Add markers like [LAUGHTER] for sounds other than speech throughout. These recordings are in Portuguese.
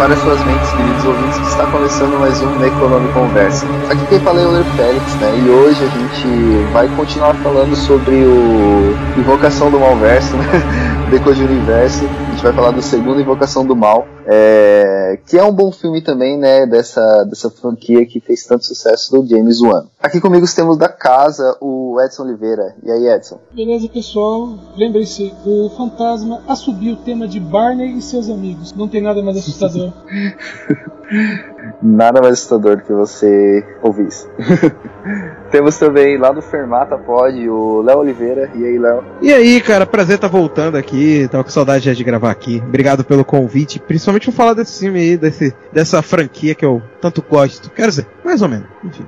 Prepare suas mentes, queridos ouvintes, que está começando mais um Economy Conversa. Aqui quem fala é o Ler Félix, né? E hoje a gente vai continuar falando sobre o Invocação do Malverso, né? [LAUGHS] Decode Universo. A gente vai falar do segundo Invocação do Mal. É, que é um bom filme também, né, dessa, dessa franquia que fez tanto sucesso do James Wan. Aqui comigo temos da casa o Edson Oliveira. E aí, Edson? Beleza, pessoal? Lembre-se, o fantasma assobiu o tema de Barney e seus amigos. Não tem nada mais assustador. [LAUGHS] nada mais assustador do que você ouvir isso. [LAUGHS] Temos também lá no Fermata Pod o Léo Oliveira. E aí, Léo? E aí, cara, prazer estar tá voltando aqui. Tava com saudade já de gravar aqui. Obrigado pelo convite, principalmente por falar desse filme aí, desse, dessa franquia que eu tanto gosto. Quero dizer, mais ou menos. Enfim.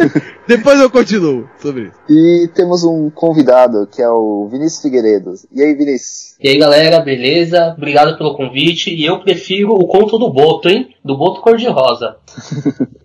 [LAUGHS] Depois eu continuo sobre isso. E temos um convidado que é o Vinícius Figueiredo. E aí, Vinícius? E aí, galera, beleza? Obrigado pelo convite. E eu prefiro o conto do Boto, hein? Do Boto Cor-de-Rosa. [LAUGHS]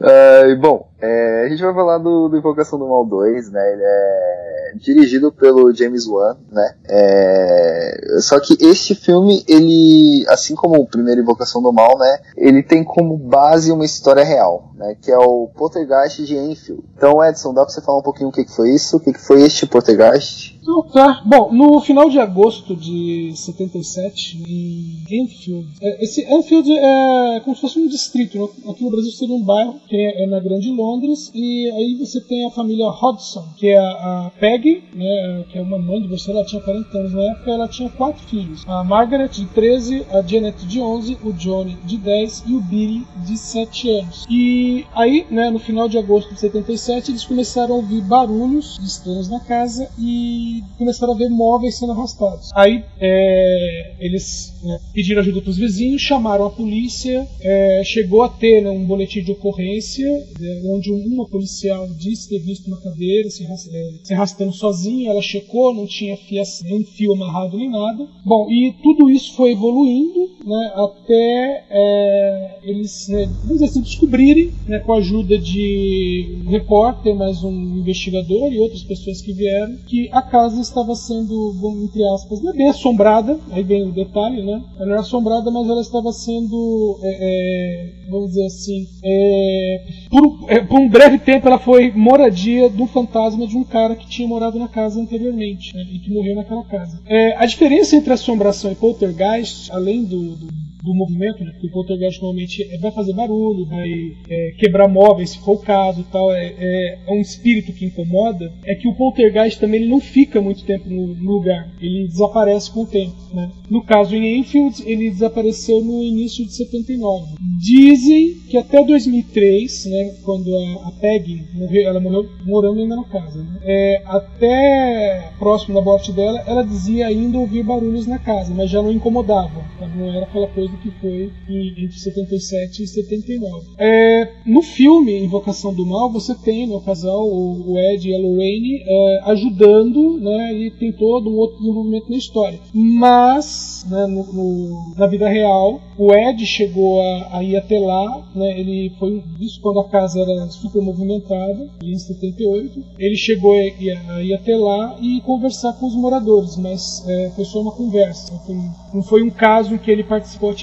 uh, bom, é, a gente vai falar do, do, Invocação do Mal 2, né? Ele é dirigido pelo James Wan, né? É, só que este filme, ele, assim como o primeiro Invocação do Mal, né? Ele tem como base uma história real, né? Que é o Poltergeist de Enfield. Então, Edson, dá pra você falar um pouquinho o que, que foi isso? O que, que foi este Poltergeist? Então, tá. Bom, no final de agosto de 77, em Enfield, é, esse Enfield é como se fosse um distrito, né? aqui no Brasil seria um bairro, que é, é na Grande Londres, e aí você tem a família Hodgson, que é a, Peggy, né, que é uma mãe de você, ela tinha 40 anos na época, ela tinha quatro filhos, a Margaret de 13, a Janet de 11, o Johnny de 10 e o Billy de 7 anos. E aí, né, no final de agosto de 77, eles começaram a ouvir barulhos estranhos na casa e começaram a ver móveis sendo arrastados. Aí é, eles né, pediram ajuda para os vizinhos, chamaram a polícia, é, chegou a ter né, um boletim de ocorrência, né, onde uma policial disse ter visto uma cadeira se, é, se arrastando sozinha, ela checou, não tinha nem fio amarrado nem nada. Bom, e tudo isso foi evoluindo né, até é, eles né, assim, descobrirem, né, com a ajuda de um repórter, mais um investigador e outras pessoas que vieram, que a casa estava sendo, entre aspas, não é bem assombrada, aí vem o detalhe, né? Ela era assombrada, mas ela estava sendo, é, é, vamos dizer assim, é, por, é, por, um breve tempo ela foi moradia do fantasma de um cara que tinha morado na casa anteriormente né, e que morreu naquela casa. É, a diferença entre assombração e poltergeist, além do, do do movimento, né? porque o poltergeist normalmente é, vai fazer barulho, vai é, quebrar móveis, se for o caso e tal, é, é, é, um espírito que incomoda, é que o poltergeist também ele não fica muito tempo no, no lugar, ele desaparece com o tempo. Né? No caso em Enfield, ele desapareceu no início de 79. Dizem que até 2003, né, quando a, a Peggy morreu, ela morreu morando ainda na casa, né? é, até próximo da morte dela, ela dizia ainda ouvir barulhos na casa, mas já não incomodava, não era aquela coisa que foi entre 77 e 79. É, no filme Invocação do Mal, você tem no casal o Ed e a Lorraine é, ajudando, né, e tem todo um outro desenvolvimento na história. Mas, né, no, no, na vida real, o Ed chegou a, a, ir até lá, né, ele foi isso quando a casa era super movimentada, em 78. Ele chegou a, a, ir até lá e conversar com os moradores, mas é, foi só uma conversa. Foi, não foi um caso em que ele participou.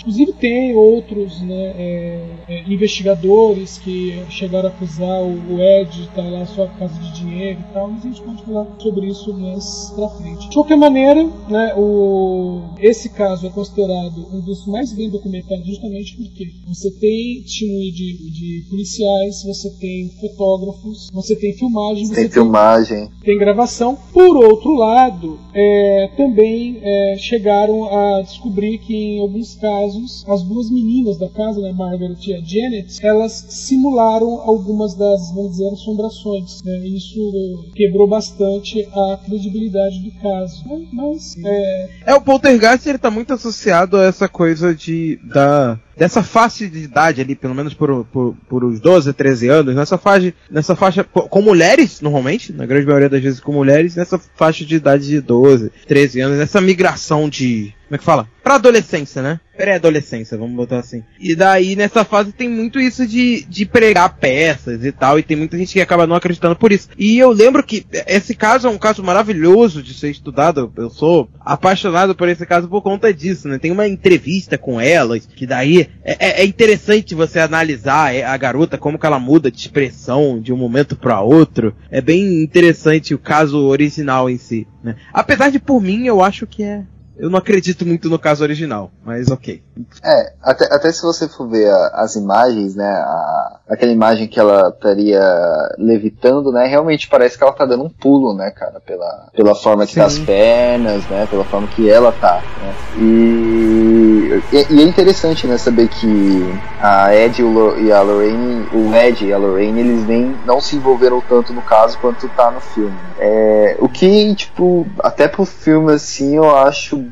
Inclusive tem outros né, é, é, investigadores que chegaram a acusar o, Ed de estar lá só por causa de dinheiro e tal, mas a gente pode falar sobre isso mais pra frente. De qualquer maneira, né, o, esse caso é considerado um dos mais bem documentados justamente porque você tem time de, de policiais, você tem fotógrafos, você tem filmagem, tem filmagem, tem gravação. Por outro lado, é, também é, chegaram a descobrir que em alguns casos as duas meninas da casa, né, Margaret e a Janet, elas simularam algumas das, vamos dizer, assombrações. Né? Isso quebrou bastante a credibilidade do caso. Mas é, é o poltergeist ele tá muito associado a essa coisa de da dessa faixa de idade ali, pelo menos por, por, por os 12, 13 anos, nessa faixa, nessa faixa com mulheres, normalmente, na grande maioria das vezes com mulheres, nessa faixa de idade de 12, 13 anos, essa migração de como é que fala? Pra adolescência, né? Pré-adolescência, vamos botar assim. E daí, nessa fase, tem muito isso de, de pregar peças e tal, e tem muita gente que acaba não acreditando por isso. E eu lembro que esse caso é um caso maravilhoso de ser estudado. Eu sou apaixonado por esse caso por conta disso, né? Tem uma entrevista com elas, que daí é, é, é interessante você analisar a garota, como que ela muda de expressão de um momento para outro. É bem interessante o caso original em si, né? Apesar de, por mim, eu acho que é eu não acredito muito no caso original, mas ok. É, até, até se você for ver a, as imagens, né, a, aquela imagem que ela estaria levitando, né, realmente parece que ela tá dando um pulo, né, cara, pela, pela forma que Sim. tá as pernas, né, pela forma que ela tá, né. E, e, e é interessante, né, saber que a Ed e a Lorraine, o Ed e a Lorraine, eles nem não se envolveram tanto no caso quanto tá no filme. É, o que, tipo, até pro filme, assim, eu acho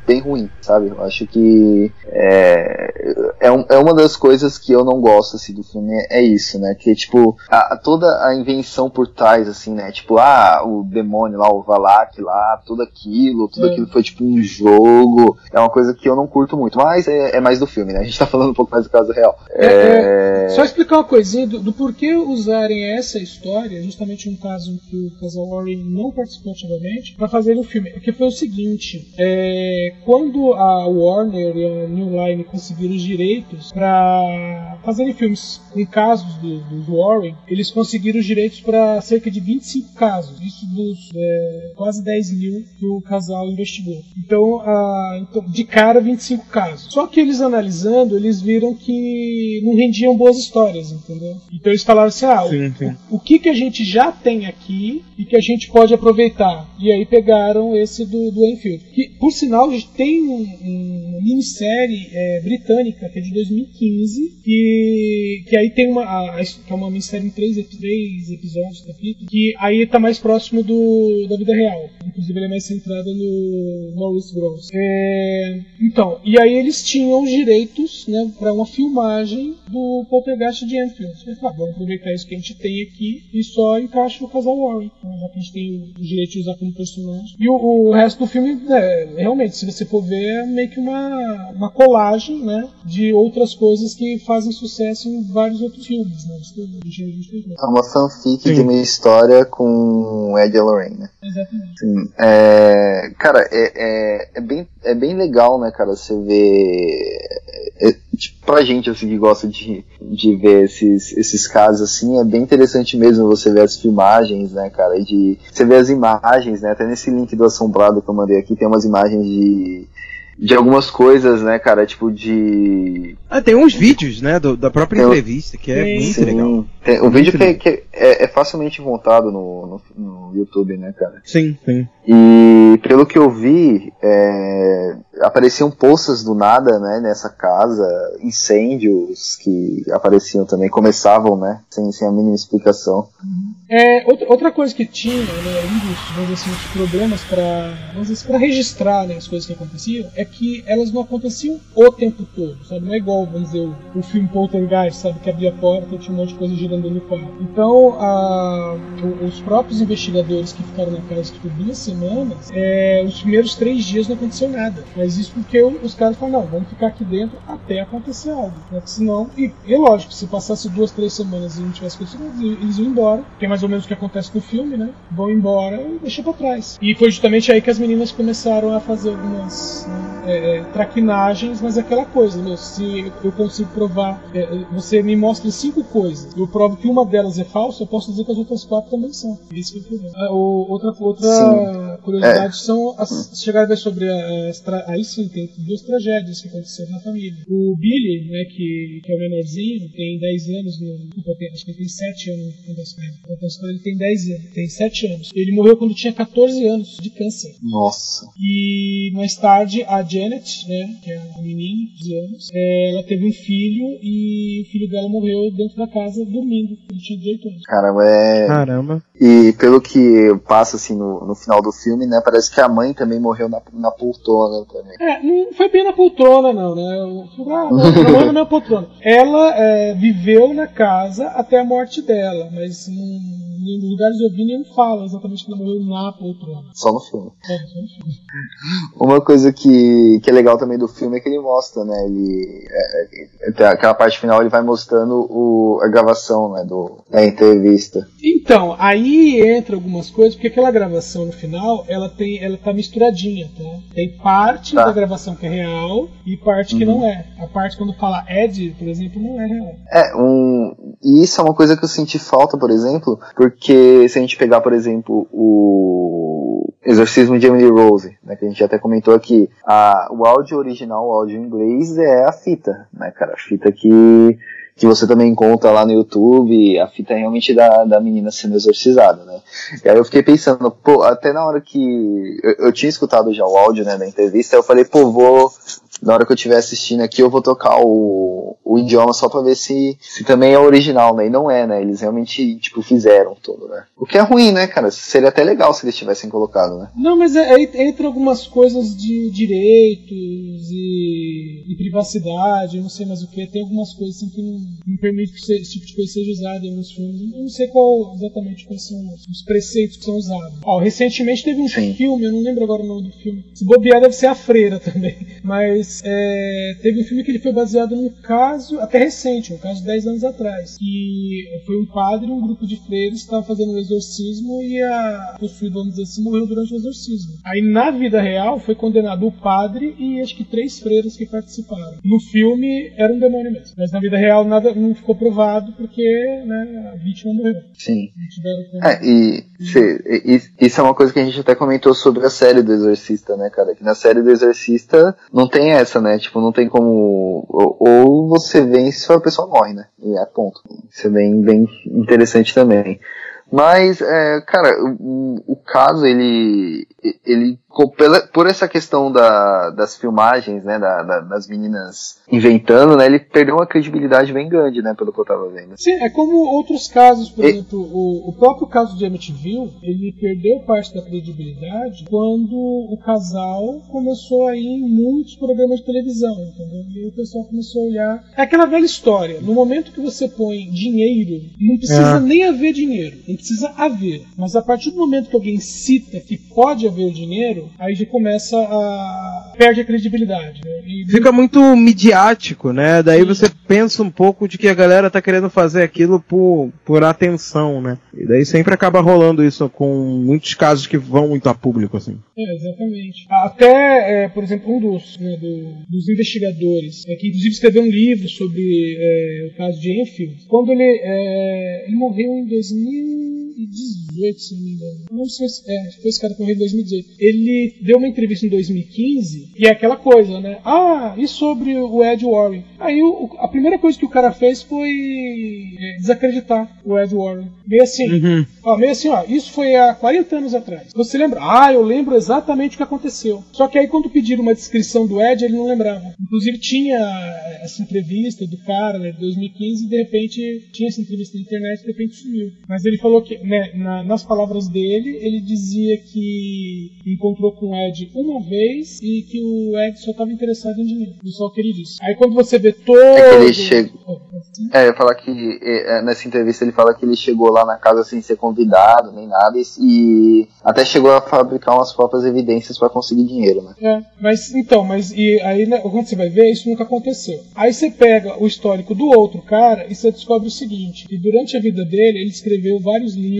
bem ruim, sabe? Eu acho que é, é, um, é, uma das coisas que eu não gosto assim, do filme, é isso, né? Que tipo, a, toda a invenção por trás, assim, né? Tipo, ah, o demônio lá, o Valak lá, tudo aquilo, tudo é. aquilo foi tipo um jogo. É uma coisa que eu não curto muito, mas é, é, mais do filme, né? A gente tá falando um pouco mais do caso real. É, é, só explicar uma coisinha do, do, porquê usarem essa história, justamente um caso em que o casal Warren não participou ativamente, pra fazer o filme. Que foi o seguinte, é é, quando a Warner e a New Line conseguiram os direitos para fazerem filmes com casos dos do Warren, eles conseguiram os direitos para cerca de 25 casos, isso dos é, quase 10 mil que o casal investigou. Então, a, então, de cara, 25 casos. Só que eles analisando, eles viram que não rendiam boas histórias, entendeu? Então eles falaram assim: ah, sim, sim. O, o que, que a gente já tem aqui e que a gente pode aproveitar? E aí pegaram esse do, do Enfield. Que, por sinal, tem um, um, minissérie é, britânica que é de 2015 que, que aí tem uma a, que é uma minissérie em três, três episódios capítulo que aí está mais próximo do, da vida real. Inclusive ele é mais centrado no Maurice Gross. É, então e aí eles tinham os direitos né para uma filmagem do Poltergeist de Enfield. Eles falaram, vamos aproveitar isso que a gente tem aqui e só encaixa o casal Warren. Né, já que a gente tem o direito de usar como personagem. E o, o resto do filme é, realmente se você for ver, é meio que uma, uma colagem, né? De outras coisas que fazem sucesso em vários outros filmes, né? É uma fanfic Sim. de uma história com Ed Lorraine, né? Exatamente. Sim. É, cara, é, é, é, bem, é bem legal, né, cara, você ver. É, tipo, pra gente assim, que gosta de, de ver esses, esses casos assim, é bem interessante mesmo você ver as filmagens, né, cara? De, você ver as imagens, né? Até nesse link do Assombrado que eu mandei aqui, tem umas imagens de de algumas coisas, né, cara? Tipo de. Ah, tem uns vídeos, né, do, da própria tem entrevista, que é muito sim, legal. Tem, o vídeo que, que é, é, facilmente montado no, no, no, YouTube, né, cara? Sim, sim. E pelo que eu vi, é, apareciam poças do nada, né, nessa casa, incêndios que apareciam também, começavam, né, sem, sem a mínima explicação. É, outra, outra coisa que tinha, né, um dos, vamos dizer assim, problemas para registrar né, as coisas que aconteciam é que elas não aconteciam o tempo todo, sabe? Não é igual, vamos dizer, o, filme Poltergeist, sabe? Que abria a porta e tinha um monte de coisa girando no quarto. Então, a, os próprios investigadores que ficaram na casa por duas semanas, é, os primeiros três dias não aconteceu nada. Mas isso porque os caras falaram, não, vamos ficar aqui dentro até acontecer algo. Né? Senão, e, lógico, se passasse duas, três semanas e não tivesse acontecido, eles iam embora, porque é mais ou menos o que acontece no filme, né? Vão embora e deixam pra trás. E foi justamente aí que as meninas começaram a fazer algumas né, é, é, traquinagens, mas é aquela coisa, meu, se eu consigo provar, é, é, você me mostra cinco coisas, eu provo que uma delas é falsa, eu posso dizer que as outras quatro também são. Esse é o problema. Ah, o- outra outra curiosidade são as chegadas sobre a, a extra- aí sim tem duas tragédias que aconteceram na família. O Billy, né, que, que é o menorzinho, tem 10 anos, no, desculpa, tem- acho que ele tem 7 anos quando a história, ele tem 10 anos, tem 7 anos. Ele morreu quando tinha 14 anos de câncer. Nossa. E mais tarde a Janet, né, que é a menina de anos, é, ela teve um filho e o filho dela morreu dentro da casa dormindo. Ele tinha 18 anos. Caramba, é. Caramba. E pelo que passa assim no, no final do filme, né? Parece que a mãe também morreu na, na poltrona também. É, não foi bem na poltrona, não, né? Ah, não, não é na poltrona. [LAUGHS] Ela é, viveu na casa até a morte dela, mas em, em lugares eu vi nenhum fala exatamente que ela morreu na poltrona. Só no filme. É, só no filme. Uma coisa que, que é legal também do filme é que ele mostra, né? Ele. É, é, aquela parte final ele vai mostrando o, a gravação, né? Do, da entrevista. Então, aí entra algumas coisas, porque aquela gravação no final, ela tem, ela tá misturadinha, tá? Tem parte Tá. da gravação que é real e parte que não é. A parte quando fala Ed, por exemplo, não é real. É, um. E isso é uma coisa que eu senti falta, por exemplo, porque se a gente pegar, por exemplo, o Exorcismo de Emily Rose, né, que a gente até comentou aqui, a, o áudio original, o áudio em inglês, é a fita, né, cara? A fita que, que você também encontra lá no YouTube, a fita realmente da, da menina sendo exorcizada, né? E aí eu fiquei pensando, pô, até na hora que eu, eu tinha escutado já o áudio, né, da entrevista, eu falei, pô, vou, na hora que eu estiver assistindo aqui, eu vou tocar o, o idioma só pra ver se, se também é original, né? E não é, né? Eles realmente, tipo, fizeram todo, né? O que é ruim, né, cara? Seria até legal se eles tivessem colocado, né? Não, mas é, é, entra algumas coisas de direitos e, e privacidade, eu não sei mais o que. Tem algumas coisas assim, que não, não permite que esse tipo de coisa seja usada em alguns filmes. Eu não sei qual exatamente quais são os, os preceitos que são usados. Ó, recentemente teve um Sim. filme, eu não lembro agora o nome do filme. Se bobear deve ser A Freira também. [LAUGHS] Mas é, teve um filme que ele foi baseado num caso até recente, um caso de 10 anos atrás. Que foi um padre e um grupo de freiros que estavam fazendo um exorcismo e a possuída, vamos dizer assim, morreu durante o exorcismo. Aí na vida real foi condenado o padre e acho que três freiras que participaram. No filme era um demônio mesmo. Mas na vida real nada não ficou provado porque né, a vítima morreu. Sim. Como. É, e, e- isso é uma coisa que a gente até comentou sobre a série do Exorcista, né, cara? Que na série do Exorcista não tem essa, né? Tipo, não tem como. Ou, você vence ou a pessoa morre, né? E é ponto. Isso é bem, bem interessante também. Mas, é, cara, o, o caso, ele. ele por essa questão da, das filmagens, né? da- da- das meninas inventando, né? Ele perdeu uma credibilidade bem grande, né? Pelo que eu tava vendo. Sim, é como outros casos, por E- exemplo, o, o próprio caso de Amityville, ele perdeu parte da credibilidade quando o casal começou a ir em muitos programas de televisão, entendeu? E o pessoal começou a olhar. É aquela velha história. No momento que você põe dinheiro, não precisa É. nem haver dinheiro, não precisa haver. Mas a partir do momento que alguém cita que pode haver dinheiro, aí já começa a perde a credibilidade. Né? E Fica muito midiático, né? Daí você pensa um pouco de que a galera tá querendo fazer aquilo por, por atenção, né? E daí sempre acaba rolando isso com muitos casos que vão muito a público, assim. É, exatamente. Até, é, por exemplo, um dos, né, do- dos investigadores, é, que inclusive escreveu um livro sobre é, o caso de Enfield, quando ele, é, ele morreu em 2018, se não me engano. Não lembro se foi, esse- é, foi esse cara que morreu em 2018. Ele deu uma entrevista em 2015 e é aquela coisa, né? Ah, e sobre o Ed Warren? Aí o- a primeira coisa que o cara fez foi é, desacreditar o Ed Warren. Meio assim, Uhum. Ó, meio assim, ó, isso foi há 40 anos atrás. Você lembra? Ah, eu lembro exatamente o que aconteceu. Só que aí quando pediram uma descrição do Ed, ele não lembrava. Inclusive tinha essa entrevista do cara, né, de 2015, e de repente tinha essa entrevista na internet e de repente sumiu. Mas ele falou que, né, na- nas palavras dele, ele dizia que encontrou com o Ed uma vez e que o Ed só estava interessado em dinheiro. Ele só queria isso. Aí quando você vê todo... É que ele chega- assim. É, eu ia falar que é, nessa entrevista ele fala que ele chegou lá na casa sem ser convidado, nem nada, e, e até chegou a fabricar umas próprias evidências para conseguir dinheiro, né? É, mas então, mas e aí né, quando você vai ver, isso nunca aconteceu. Aí você pega o histórico do outro cara e você descobre o seguinte: que durante a vida dele ele escreveu vários livros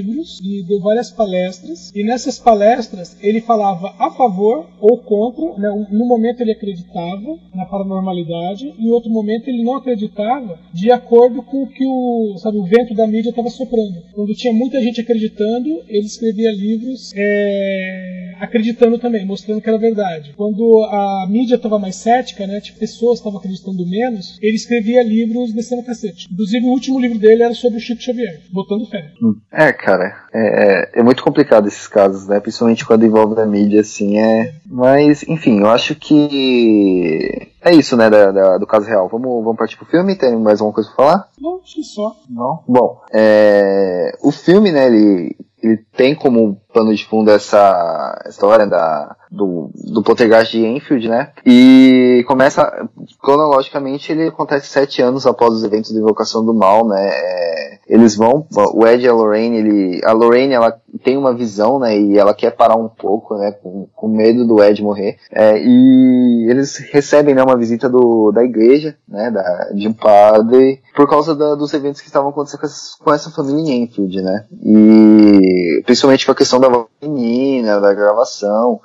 e deu várias palestras, e nessas palestras ele falava a favor ou contra, né, no momento ele acreditava na paranormalidade, em outro momento ele não acreditava de acordo com o que o, sabe, o vento da mídia estava soprando. Quando tinha muita gente acreditando, ele escrevia livros é, acreditando também, mostrando que era verdade. Quando a mídia estava mais cética, né, tipo, pessoas estavam acreditando menos, ele escrevia livros descendo cacete. Inclusive, o último livro dele era sobre o Chico Xavier, botando fé. É, cara, é, é, é muito complicado esses casos, né? Principalmente quando envolve a mídia, assim, é. Mas, enfim, eu acho que é isso, né, da, da, do caso real. Vamos, vamos partir pro filme? Tem mais alguma coisa pra falar? Não, acho que só. Não? Bom, é, o filme, né, ele, ele tem como pano de fundo essa história da, do, do poltergeist de Enfield, né? E começa, cronologicamente, ele acontece sete anos após os eventos de invocação do mal, né? É, eles vão, o Ed e a Lorraine, ele, a Lorraine, ela tem uma visão, né? E ela quer parar um pouco, né? Com, com medo do Ed morrer. É, e eles recebem, né, uma visita do, da igreja, né? Da, de um padre, por causa da, dos eventos que estavam acontecendo com essa, com essa família em Enfield, né? E principalmente com a questão da menina, da gravação.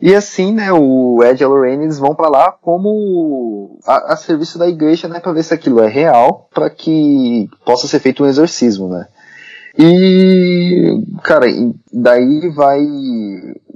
E assim, né, o Ed e a Lorraine eles vão para lá como a, a, serviço da igreja, né, para ver se aquilo é real, para que possa ser feito um exorcismo, né. E, cara, daí vai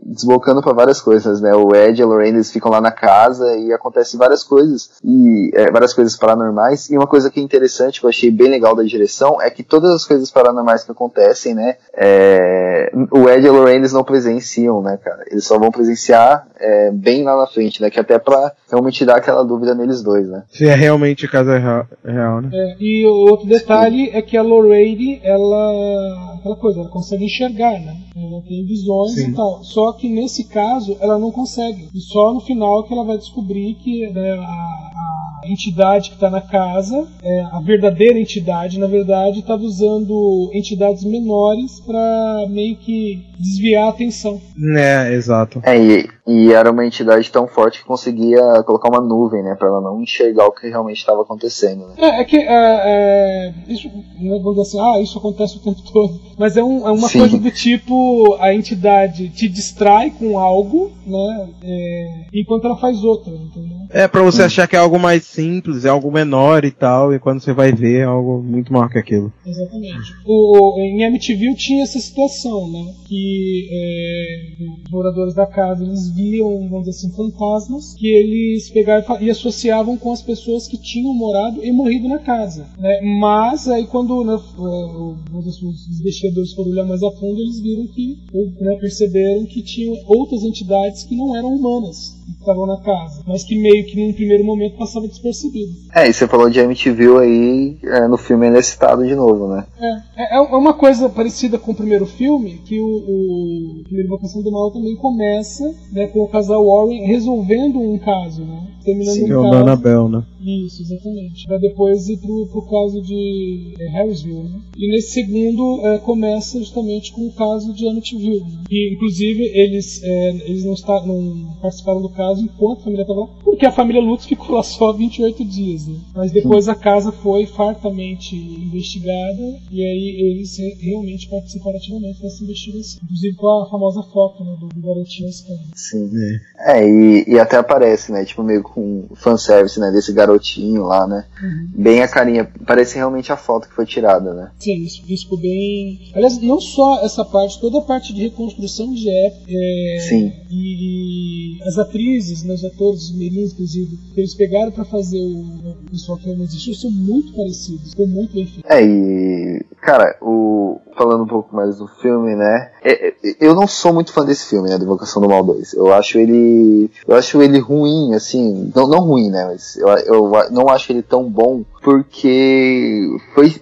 desbocando para várias coisas, né? O Ed e a Lorraine eles ficam lá na casa e acontecem várias coisas e é, várias coisas paranormais. E uma coisa que é interessante que eu achei bem legal da direção é que todas as coisas paranormais que acontecem, né? É, o Ed e a Lorraine eles não presenciam, né, cara? Eles só vão presenciar é, bem lá na frente, né? Que até para realmente dar aquela dúvida neles dois, né? Se é realmente casa real, real né? É, e outro detalhe Sim. é que a Lorraine, ela aquela coisa, ela consegue enxergar, né? Ela tem visões Sim. e tal. Só que nesse caso ela não consegue. E só no final que ela vai descobrir que né, a, a, entidade que está na casa, é, a verdadeira entidade, na verdade, estava usando entidades menores para meio que desviar a atenção. É, exato. É, e, e, era uma entidade tão forte que conseguia colocar uma nuvem, né, para ela não enxergar o que realmente estava acontecendo. Né? É, é que é, é, isso, né, vamos dizer assim, ah, isso acontece o tempo todo. Mas é, um, é uma Sim. coisa do tipo a entidade te distrai com algo, né, é, enquanto ela faz outra, entendeu? É para você achar que é algo mais simples, é algo menor e tal, e quando você vai ver é algo muito maior que aquilo. Exatamente. O, em MTV tinha essa situação, né? Que é, os moradores da casa eles viam, vamos dizer assim, fantasmas que eles pegavam e associavam com as pessoas que tinham morado e morrido na casa. Né? Mas aí quando né, os investigadores foram olhar mais a fundo, eles viram que, ou né, perceberam que tinham outras entidades que não eram humanas estavam na casa, mas que meio que num primeiro momento passava despercebido. É, e você falou de MTV aí, é, no filme ele é citado de novo, né? É, é, é uma coisa parecida com o primeiro filme, que o, o Primeira Invocação do Mal também começa né, com o casal Warren resolvendo um caso, né? Terminando Sim, um caso. Annabelle, né? Isso, exatamente. Pra depois ir pro, pro caso de é, Harrisville, né? E nesse segundo é, começa justamente com o caso de Amityville. Né? E, inclusive, eles, é, eles não, está, não participaram do caso enquanto a família estava lá, porque a família Lutz ficou lá só 28 dias, né? Mas depois a casa foi fartamente investigada e aí eles realmente participaram ativamente dessa investigação. Inclusive com a famosa foto né, do, do garotinho Sim. É, é e, e, até aparece, né? Tipo, meio com fanservice, né? Desse garotinho lá, né? Uhum. Bem a carinha. Parece realmente a foto que foi tirada, né? Sim, isso, isso ficou bem. Aliás, não só essa parte, toda a parte de reconstrução de época. É... Sim. E, as atrizes, né, os atores, os mirins, inclusive, que eles pegaram para fazer o, o pessoal que não existiu, são muito parecidos. Ficou muito bem feito. É, e. Cara, o. Falando um pouco mais do filme, né? É, é, eu não sou muito fã desse filme, né? Da Invocação do Mal 2. Eu acho ele. Eu acho ele ruim, assim. Não, não ruim, né? Mas eu, eu não acho ele tão bom porque foi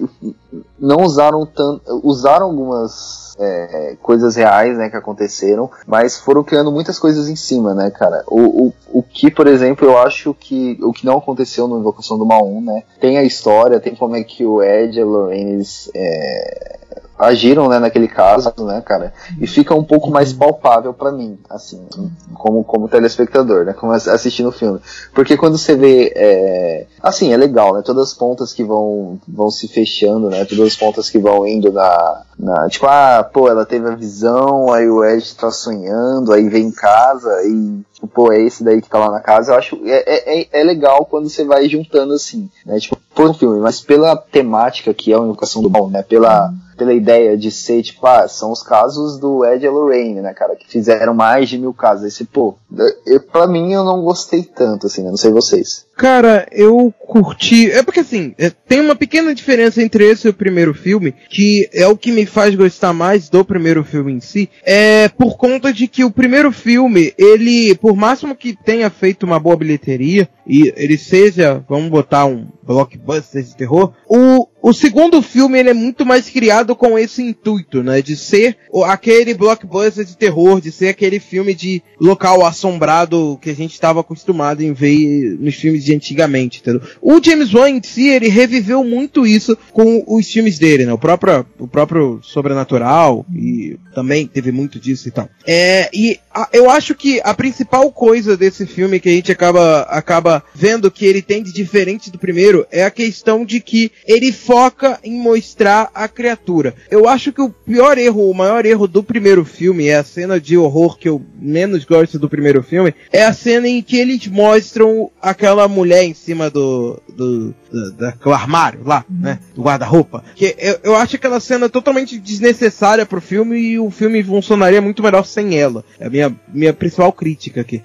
não usaram tanto. Usaram algumas é, coisas reais, né, que aconteceram, mas foram criando muitas coisas em cima, né, cara. O, o, o que, por exemplo, eu acho que o que não aconteceu no Invocação do Mal 1, né, tem a história, tem como é que o Ed e a Lorraine é, agiram né, naquele caso, né, cara? E fica um pouco mais palpável para mim, assim, como, como telespectador, né? Como assistindo o filme. Porque quando você vê. É... Assim, é legal, né? Todas as pontas que vão, vão se fechando, né? Todas as pontas que vão indo na, na. Tipo, ah, pô, ela teve a visão, aí o Ed tá sonhando, aí vem em casa e tipo, pô, é esse daí que tá lá na casa, eu acho é, é, é legal quando você vai juntando assim, né? Tipo, por um filme, mas pela temática que é a Invocação do Mal, né? Pela pela ideia de ser, tipo, ah, são os casos do Ed e Lorraine, né, cara, que fizeram mais de mil casos. Esse, pô, eu, pra mim eu não gostei tanto, assim, né, não sei vocês. Cara, eu curti. É porque assim, é, tem uma pequena diferença entre esse e o primeiro filme, que é o que me faz gostar mais do primeiro filme em si. É por conta de que o primeiro filme, ele, por máximo que tenha feito uma boa bilheteria, e ele seja, vamos botar um blockbuster de terror, o, o segundo filme ele é muito mais criado com esse intuito, né? De ser aquele blockbuster de terror, de ser aquele filme de local assombrado que a gente estava acostumado em ver nos filmes de antigamente, entendeu? O James Wan em si, ele reviveu muito isso com os filmes dele, né? O próprio, o próprio Sobrenatural e também teve muito disso e tal. É, e a, eu acho que a principal coisa desse filme que a gente acaba, acaba vendo que ele tem de diferente do primeiro é a questão de que ele foca em mostrar a criatura. Eu acho que o pior erro, o maior erro do primeiro filme é a cena de horror que eu menos gosto do primeiro filme, é a cena em que eles mostram aquela mulher em cima do, do, do, do armário lá, né? Do guarda-roupa. Que eu, eu acho aquela cena totalmente desnecessária pro filme e o filme funcionaria muito melhor sem ela. É a minha, minha principal crítica aqui.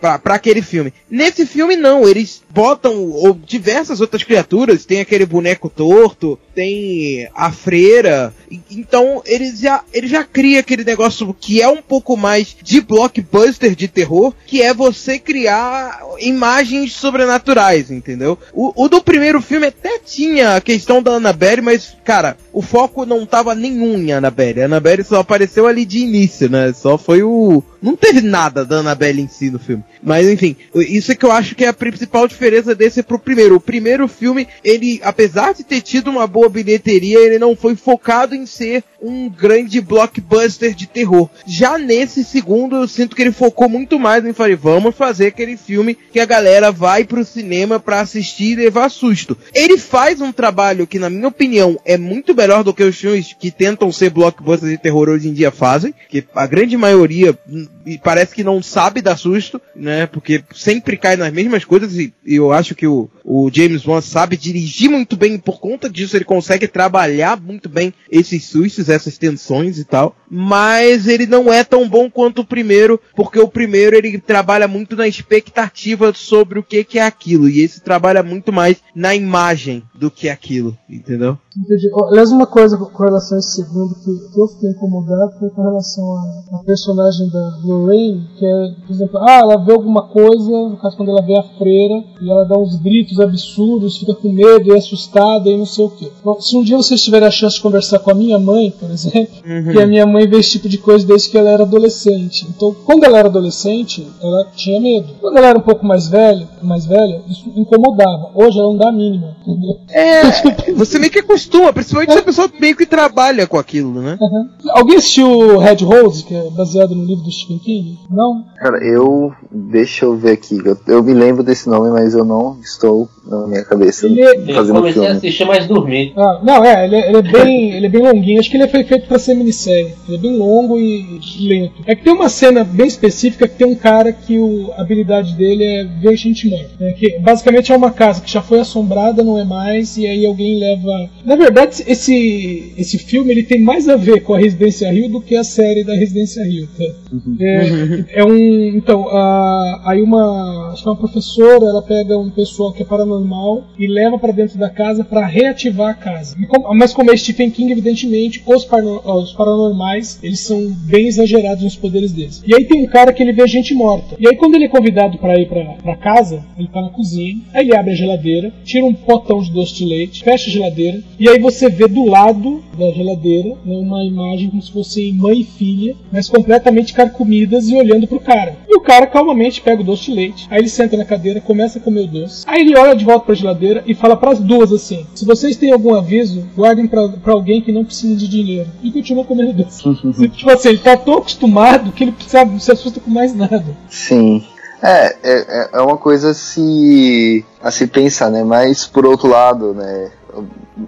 Pra, pra aquele filme. Nesse filme, não. Eles botam ou, diversas outras criaturas. Tem aquele boneco torto, morto tem a freira. Então, eles já, ele já cria aquele negócio que é um pouco mais de blockbuster de terror, que é você criar imagens sobrenaturais, entendeu? O, o do primeiro filme até tinha a questão da Annabelle, mas, cara, o foco não tava nenhum em Annabelle. A Annabelle só apareceu ali de início, né? Só foi o. Não teve nada da Annabelle em si no filme. Mas enfim, isso é que eu acho que é a principal diferença desse pro primeiro. O primeiro filme, ele, apesar de ter tido uma boa bilheteria, ele não foi focado em ser um grande blockbuster de terror. Já nesse segundo, eu sinto que ele focou muito mais em falar, vamos fazer aquele filme que a galera vai pro cinema para assistir e levar susto. Ele faz um trabalho que, na minha opinião, é muito melhor do que os filmes que tentam ser blockbusters de terror hoje em dia fazem, que a grande maioria hum, parece que não sabe dar susto, né? Porque sempre cai nas mesmas coisas e, eu acho que o, o James Wan sabe dirigir muito bem por conta disso ele consegue trabalhar muito bem esses sustos, essas tensões e tal. Mas ele não é tão bom quanto o primeiro, porque o primeiro ele trabalha muito na expectativa sobre o que, que é aquilo e esse trabalha muito mais na imagem do que aquilo, entendeu? Entendi. Aliás, uma coisa com relação a esse segundo que, que eu fiquei incomodado foi com relação à personagem da Lorraine, que é, por exemplo, ah, ela vê alguma coisa, no caso quando ela vê a freira, e ela dá uns gritos absurdos, fica com medo e é assustada e não sei o quê. Se um dia vocês tiverem a chance de conversar com a minha mãe, por exemplo, uhum. que a minha mãe vê esse tipo de coisa desde que ela era adolescente. Então, quando ela era adolescente, ela tinha medo. Quando ela era um pouco mais velha, mais velha, isso incomodava. Hoje ela não dá a mínima, entendeu? É, [LAUGHS] você meio que acostuma, principalmente se a pessoa meio que trabalha com aquilo, né? Uhum. Alguém assistiu Red Rose, que é baseado no livro do Stephen King? Não? Cara, eu. Deixa eu ver aqui. Eu, eu me lembro desse nome, mas eu não estou na minha cabeça é- fazendo Eu comecei filme. a assistir, mas Ah, não, é, ele, é, ele, é bem, [LAUGHS] ele é bem longuinho. Acho que ele foi feito pra ser minissérie. Ele é bem longo e lento. É que tem uma cena bem específica que tem um cara que o, a habilidade dele é ver gente morta. Né? Que basicamente é uma casa que já foi assombrada, não é mais, e aí alguém leva. Na verdade, esse, esse filme ele tem mais a ver com a Residência Rio do que a série da Residência Rio. Tá? Uhum. É, é, um. Então, a, aí uma. Acho que é uma professora, ela pega um pessoal que é paranormal e leva para dentro da casa para reativar a casa. Mas como é Stephen King, evidentemente, os, os paranormais eles são bem exagerados nos poderes deles. E aí tem um cara que ele vê gente morta. E aí quando ele é convidado para ir para casa, ele tá na cozinha, aí ele abre a geladeira, tira um potão de doce de leite, fecha a geladeira, e aí você vê do lado da geladeira né, uma imagem como se fosse mãe e filha, mas completamente carcomidas e olhando pro cara. E o cara calmamente pega o doce de leite, aí ele senta na cadeira, começa a comer o doce, aí ele olha de volta pra geladeira e fala para as duas assim: se vocês têm algum aviso, guardem para alguém que não precisa de dinheiro. E continua comendo doce. tipo assim, ele tá tão acostumado que ele precisa, não se assusta com mais nada. Sim. É, é, é uma coisa a se, a se pensar, né? Mas por outro lado, né?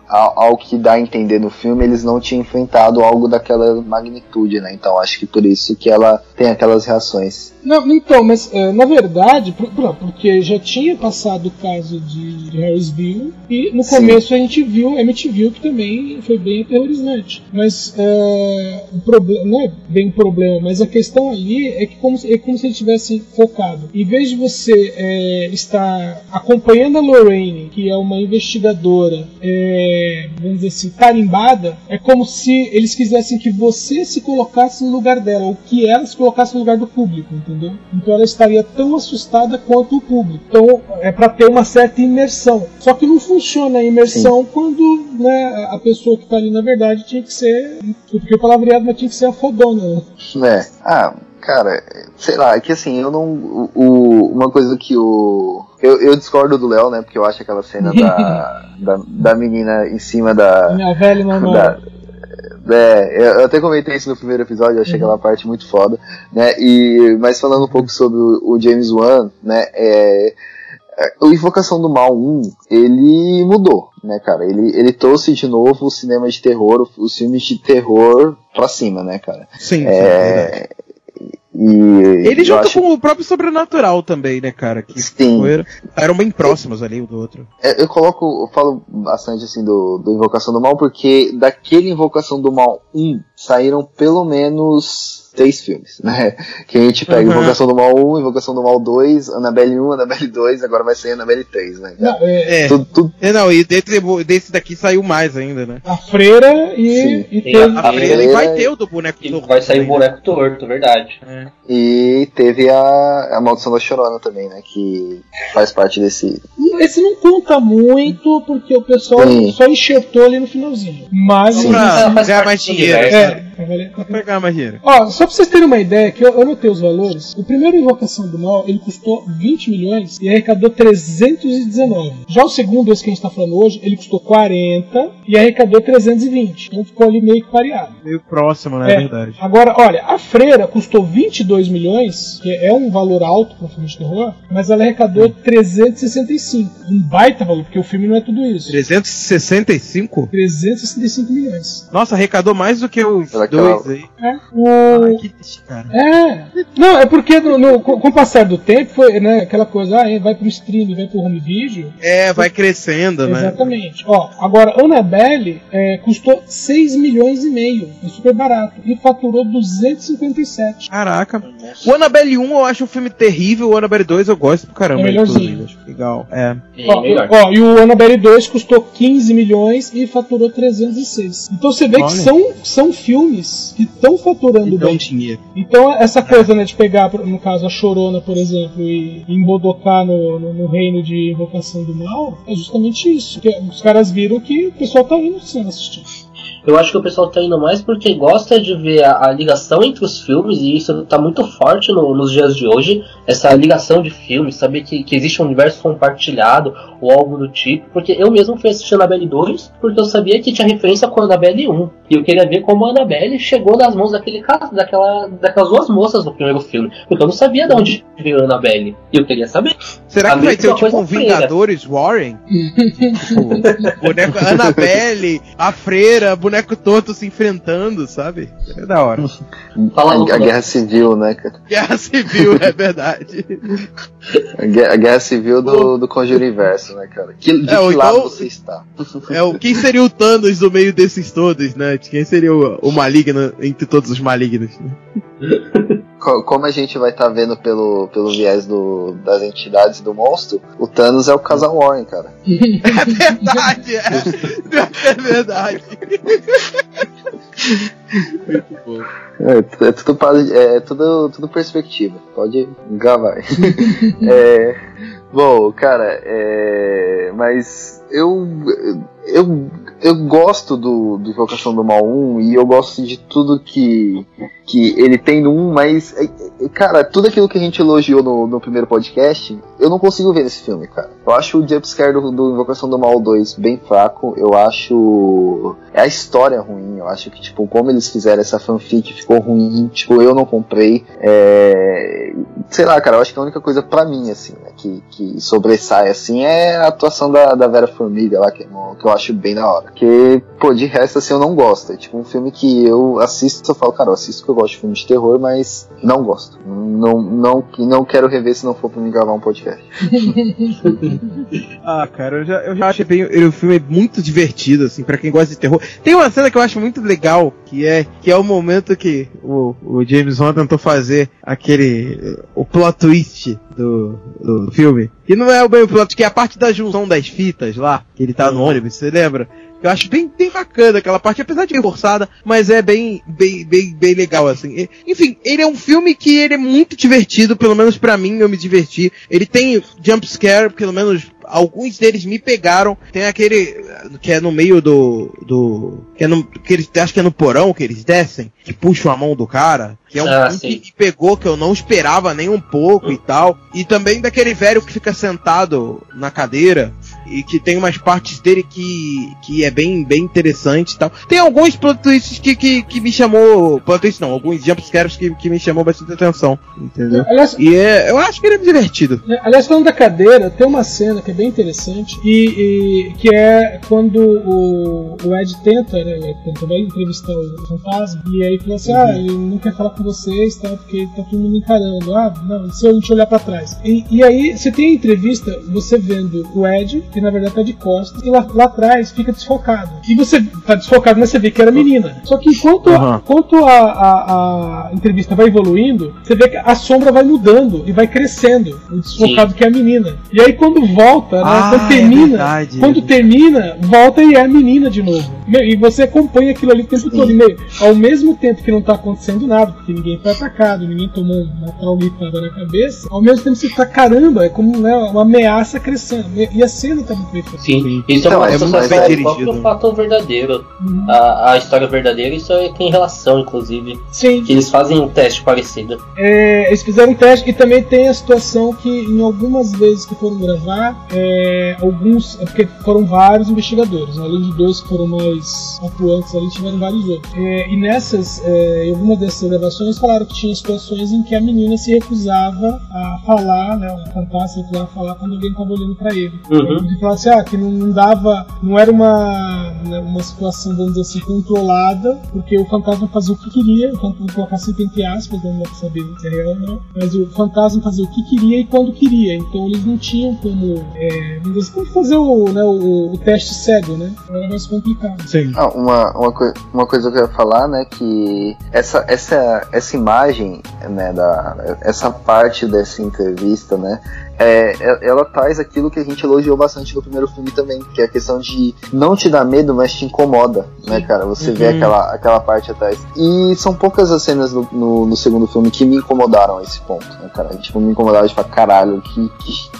Ao, ao, que dá a entender no filme, eles não tinham enfrentado algo daquela magnitude, né? Então acho que por isso que ela tem aquelas reações. Não, então, mas é, na verdade, por, por, porque já tinha passado o caso de, Harrisville e no Sim. começo a gente viu MTV que também foi bem aterrorizante. Mas é, o problema não é bem o problema, mas a questão ali é que como, é como se ele tivesse focado. Em vez de você é, estar acompanhando a Lorraine, que é uma investigadora, é, vamos dizer assim, tarimbada, é como se eles quisessem que você se colocasse no lugar dela, ou que ela se colocasse no lugar do público entendeu? Então ela estaria tão assustada quanto o público. Então é para ter uma certa imersão. Só que não funciona a imersão Sim. quando né, a pessoa que está ali na verdade tinha que ser. Porque o palavreado mas tinha que ser a fodona. Né? É. Ah, cara, sei lá, é que assim, eu não. O, o, uma coisa que o. Eu, eu discordo do Léo, né? Porque eu acho aquela cena da, [LAUGHS] da, da menina em cima da. Minha velha da, é, eu até comentei isso no primeiro episódio, eu achei uhum. aquela parte muito foda, né? E, mas falando um pouco sobre o, o James Wan, né? É, é o Invocação do Mal 1, ele mudou, né, cara? Ele, ele trouxe de novo o cinema de terror, os filmes de terror pra cima, né, cara? Sim, é, sim, e ele junto acho... com o próprio sobrenatural também, né, cara? Que Sim. Era, eram bem próximos ali um do outro. É, eu coloco, eu falo bastante assim do, do Invocação do Mal, porque daquele Invocação do Mal 1 saíram pelo menos três filmes, né? Que a gente pega uhum. Invocação do Mal 1, Invocação do Mal 2, Annabelle 1, Annabelle 2, agora vai ser Annabelle 3, né? Não, é, tudo, tudo... é, não, e desse, desse daqui saiu mais ainda, né? A Freira e, e teve... a, a, Freira e vai ter o do boneco torto. Vai sair o boneco torto, verdade. É. E teve a, a Maldição da Chorona também, né? Que faz parte desse. Esse não conta muito, porque o pessoal Sim. só enxertou ali no finalzinho. Mas. Sim. Pra ganhar mais dinheiro. É, pra pegar mais dinheiro. Ó, só pra vocês terem uma ideia, que eu, eu notei os valores, o primeiro Invocação do Mal, ele custou 20 milhões e arrecadou 319. Já o segundo, esse que a gente tá falando hoje, ele custou 40 e arrecadou 320. Então ficou ali meio que pareado. Meio próximo, né? É, verdade. Agora, olha, a Freira custou 22 milhões, que é um valor alto para um filme de terror, mas ela arrecadou hum. 365. Um baita valor, porque o filme não é tudo isso. 365? 365 milhões. Nossa, arrecadou mais do que os dois aí. É. O... Ah, que cara. É. Não, é porque no, no, com o passar do tempo foi né, aquela coisa, ah, vai pro stream, vai pro home video. É, vai crescendo, né? Exatamente. Ó, agora, Annabelle é, custou 6 milhões e meio. É super barato. E faturou 257. Caraca. O Annabelle 1 eu acho um filme terrível, o Annabelle 2 eu gosto pro caramba. É melhorzinho. Acho legal. É. Ó, ó, e o Annabelle 2 custou 15 milhões e faturou 306. Então você vê Olha. que são, são filmes que estão faturando bem. dinheiro. Então essa coisa né, de pegar, no caso, a Chorona, por exemplo, e embodocar no, no, no reino de Invocação do Mal, é justamente isso. Que os caras viram que o pessoal tá indo sem assistir. Eu acho que o pessoal tá indo mais porque gosta de ver a, a ligação entre os filmes, e isso tá muito forte no, nos dias de hoje, essa ligação de filmes, saber que, que existe um universo compartilhado ou algo do tipo. Porque eu mesmo fui assistir Annabelle 2 porque eu sabia que tinha referência com a Annabelle 1. E eu queria ver como a Annabelle chegou nas mãos daquele daquela, daquelas duas moças do primeiro filme. Porque eu não sabia de onde veio a Annabelle. E eu queria saber. Será que vai ter tipo um Vingadores Warren? [LAUGHS] tipo, boneco Annabelle, a freira, boneco torto se enfrentando, sabe? É da hora. [LAUGHS] Fala a, a guerra civil, né, cara? Guerra civil, é [LAUGHS] verdade. a, guerra, a guerra civil do, do Conjuriverso, né, cara? Que, de é, que então, lado você está? [LAUGHS] É, o, quem seria o Thanos no meio desses todos, né? Quem seria o, o maligno entre todos os malignos? Né? Como a gente vai estar tá vendo pelo, pelo viés do, das entidades do monstro, o Thanos é o casal Warren, cara. [LAUGHS] É verdade, é. É verdade. Muito bom. É, é, tudo, é tudo, tudo perspectiva. Pode gravar. é, [LAUGHS] Bom, cara, é. Mas eu. Eu, eu gosto do, do Invocação do Mal 1 e eu gosto de tudo que, que ele tem no 1, mas, é, é, cara, tudo aquilo que a gente elogiou no, no primeiro podcast, eu não consigo ver nesse filme, cara. Eu acho o jumpscare do, do Invocação do Mal 2 bem fraco, eu acho. É a história ruim, eu acho que, tipo, como eles fizeram essa fanfic ficou ruim, tipo, eu não comprei. É... Sei lá, cara, eu acho que a única coisa pra mim, assim, né, que, que sobressai, assim, é a atuação da, da Vera Formiga lá, que, que eu acho bem da hora. Porque, pô, de resto, assim, eu não gosto. É tipo um filme que eu assisto, eu falo, cara, eu assisto que eu gosto de filme de terror, mas não gosto. Não, não, não quero rever se não for pra me gravar um podcast. [LAUGHS] [LAUGHS] ah, cara, eu já, eu já achei bem, o filme é muito divertido, assim, pra quem gosta de terror. Tem uma cena que eu acho muito legal, que é, que é o momento que o, o James Wan tentou fazer aquele, o plot twist do, do filme. Que não é o bem plot, que é a parte da junção das fitas lá, que ele tá no ônibus, você lembra? Eu acho bem, bem bacana aquela parte, apesar de forçada, mas é bem, bem, bem, bem legal, assim. Enfim, ele é um filme que ele é muito divertido, pelo menos para mim eu me diverti. Ele tem jump scare, pelo menos alguns deles me pegaram. Tem aquele que é no meio do. do que é no, que eles, acho que é no porão que eles descem, que puxam a mão do cara. Que é um ah, que me pegou que eu não esperava nem um pouco e tal. E também daquele velho que fica sentado na cadeira e que tem umas partes dele que, que é bem, bem interessante e tal. Tem alguns plot twists que, que, que me chamou. Plot twists não, alguns jumpscares que, que me chamou bastante atenção. Entendeu? Aliás, e é, eu acho que ele é divertido. É, aliás, falando da cadeira, tem uma cena que é bem interessante e, e que é quando o, o Ed tenta, né? Tenta, vai entrevistar o fantasma e aí fala assim: uhum. ah, ele não quer falar com vocês, tá? Porque tá todo mundo encarando. Ah, não, se a gente olhar pra trás. E, e aí você tem a entrevista, você vendo o Ed, que na verdade tá de costas, e lá, lá atrás fica desfocado. E você tá desfocado, mas você vê que era menina. Só que enquanto, uhum. enquanto a, a, a, entrevista vai evoluindo, você vê que a sombra vai mudando e vai crescendo. O desfocado Sim. que é a menina. E aí quando volta, né, ah, quando é termina, é verdade, quando é termina, volta e é a menina de novo. E você acompanha aquilo ali o tempo Sim. todo. E meio, ao mesmo tempo que não tá acontecendo nada, porque ninguém foi atacado, ninguém tomou uma traumitada na cabeça, ao mesmo tempo você tá caramba, é como né, uma ameaça crescendo. E a cena tá muito bem feita. Sim, isso então, é uma é o próprio fato verdadeiro. Uhum. A, a história verdadeira, isso é, tem relação, inclusive. Sim. Que eles fazem um teste parecido. É, eles fizeram um teste e também tem a situação que em algumas vezes que foram gravar, é, alguns. É porque foram vários investigadores, né? além de dois que foram mais atuantes ali, tiveram vários outros. É, e nessas, é, em alguma dessas gravações, falaram que tinha situações em que a menina se recusava a falar, né? O fantasma se recusava a falar quando alguém estava olhando para ele. Uhum. Ele falava assim, ah, que não, dava. Não era uma, né, uma situação, vamos dizer assim, controlada, porque o fantasma fazia o que queria, vou colocar sempre entre aspas, não dá pra saber se é real ou não, mas o fantasma fazia o que queria e quando queria. Então eles não tinham como, é, vamos dizer, como fazer o, né, o, o, teste cego, né? Era mais complicado. Sim. Ah, uma, uma, coi uma coisa que eu ia falar, né, que essa, essa, essa imagem, né, da, essa parte dessa entrevista, né, é, é, ela traz aquilo que a gente elogiou bastante no primeiro filme também, que é a questão de não te dar medo, mas te incomoda, né, cara? Você uhum. vê aquela, aquela parte atrás. E são poucas as cenas no, no, no, segundo filme que me incomodaram a esse ponto, né, cara? Tipo, me incomodava de falar, caralho, que,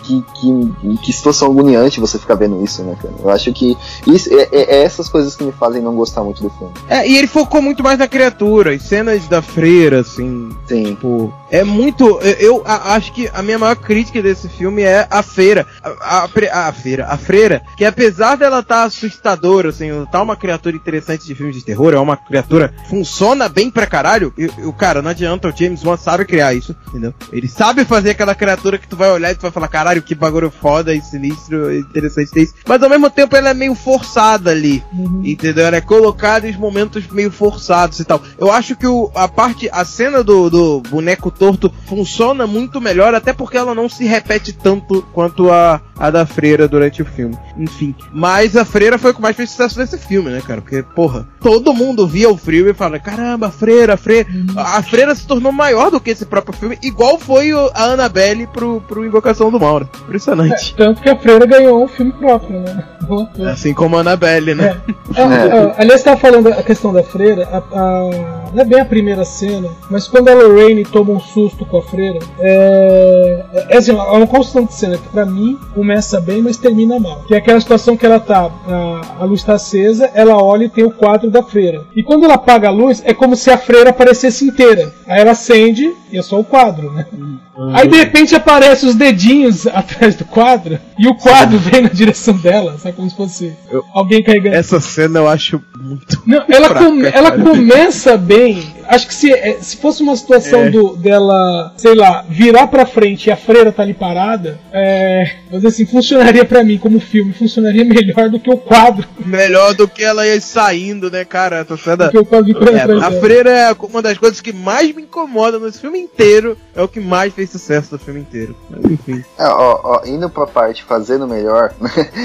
que, que, que, situação agoniante você ficar vendo isso, né, cara? Eu acho que isso, é, é, é, essas coisas que me fazem não gostar muito do filme. É, e ele focou muito mais na criatura, as cenas da freira, assim. Sim. Tipo, é muito. Eu, eu acho que a minha maior crítica desse filme é a feira. A, a, a feira, a freira, que apesar dela estar tá assustadora, assim, tá uma criatura interessante de filmes de terror, é uma criatura funciona bem pra caralho. E, o cara, não adianta, o James Wan sabe criar isso, entendeu? Ele sabe fazer aquela criatura que tu vai olhar e tu vai falar, caralho, que bagulho foda e sinistro, interessante ter isso. Mas ao mesmo tempo ela é meio forçada ali, uhum. entendeu? Ela é colocada em momentos meio forçados e tal. Eu acho que o, a parte, a cena do, do boneco torto funciona muito melhor, até porque ela não se repete tanto quanto a, a da freira durante o filme. Enfim. Mas a freira foi o que mais fez sucesso desse filme, né, cara? Porque, porra, todo mundo via o frio e fala: caramba, a freira, a freira. A freira se tornou maior do que esse próprio filme, igual foi a Annabelle pro, pro Invocação do Mauro. Impressionante. É, tanto que a freira ganhou um filme próprio, né? Assim como a Annabelle, né? É. É, é, aliás, estava falando a questão da freira. A, a, não é bem a primeira cena, mas quando a Lorraine toma um susto com a freira, é, é, assim, é constante cena que pra mim começa bem, mas termina mal. Que é aquela situação que ela tá, a, a luz está acesa, ela olha e tem o quadro da freira. E quando ela apaga a luz, é como se a freira aparecesse inteira. Aí ela acende e é só o quadro, né? Uhum. Aí de repente aparecem os dedinhos [LAUGHS] atrás do quadro e o quadro vem na direção dela, sabe? Como se fosse eu, alguém carregando. Essa cena eu acho muito. Não, ela, fraca, come, ela começa bem. Acho que se, é, se fosse uma situação é. do, dela, sei lá, virar pra frente e a freira tá ali parada, é, mas assim, funcionaria para mim como filme, funcionaria melhor do que o quadro. Melhor do que ela ir saindo, né, cara? Essa cena. É, a freira é uma das coisas que mais me incomoda nesse filme inteiro. É o que mais fez sucesso do filme inteiro. Mas, enfim. É, ó, ó, indo pra parte fazendo melhor,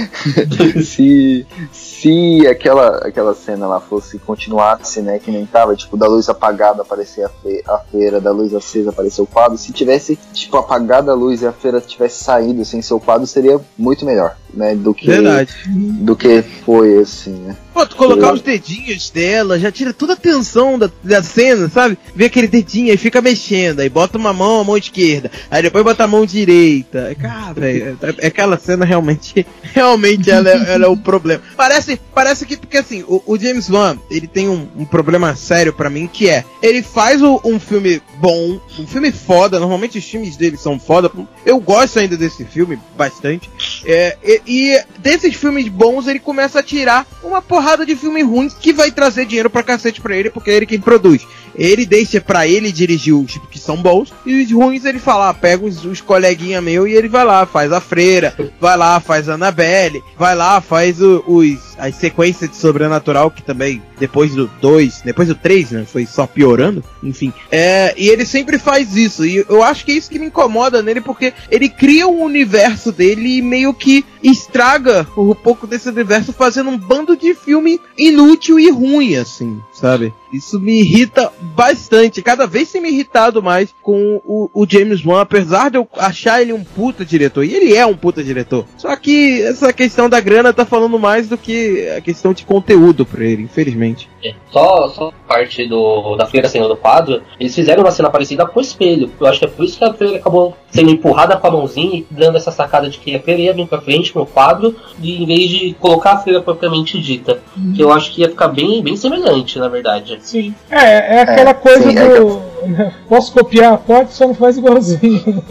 [LAUGHS] se, se aquela, aquela cena lá fosse continuasse, né, que nem tava, tipo, da luz apagada aparecer a, fe a feira, da luz acesa aparecer o quadro, se tivesse, tipo, apagada a luz e a feira tivesse saído sem ser o quadro, seria muito melhor, né, do que, Verdade. do que foi, assim, né. Pô, tu colocar os dedinhos dela, já tira toda a tensão da, da cena, sabe? Vê aquele dedinho e fica mexendo, aí bota uma mão, a mão esquerda, aí depois bota a mão direita. Cara, velho, é, é, aquela cena realmente, [LAUGHS] realmente ela é, ela é, o problema. Parece, parece que, porque assim, o, o James Wan, ele tem um, um problema sério para mim, que é, ele faz o, um filme bom, um filme foda, normalmente os filmes dele são foda, eu gosto ainda desse filme, bastante, é, e, e desses filmes bons ele começa a tirar uma porra porrada de filme ruim que vai trazer dinheiro pra cacete pra ele, porque é ele quem produz. Ele deixa pra ele dirigir os que são bons, e os ruins ele fala, ah, pega os, os coleguinha meu e ele vai lá, faz a freira, vai lá, faz a Annabelle, vai lá, faz o, os, as sequências de sobrenatural, que também, depois do 2, depois do 3, né, foi só piorando, enfim. É, e ele sempre faz isso, e eu acho que é isso que me incomoda nele, porque ele cria um universo dele e meio que estraga um pouco desse universo fazendo um bando de filmes filme inútil e ruim, assim, sabe? Isso me irrita bastante. Cada vez tem me irritado mais com o, o, James Wan, apesar de eu achar ele um puta diretor. E ele é um puta diretor. Só que essa questão da grana tá falando mais do que a questão de conteúdo pra ele, infelizmente. É, só, só parte do, da feira cena do quadro, eles fizeram uma cena parecida com o espelho. Eu acho que é por isso que a feira acabou sendo empurrada com a mãozinha e dando essa sacada de que a feira ia vir pra frente no quadro, e em vez de colocar a feira propriamente dita. Uhum. Que eu acho que ia ficar bem, bem semelhante, na verdade. Sim. É, é aquela é, coisa sim, do. [LAUGHS] Posso copiar? Pode, só não faz igualzinho.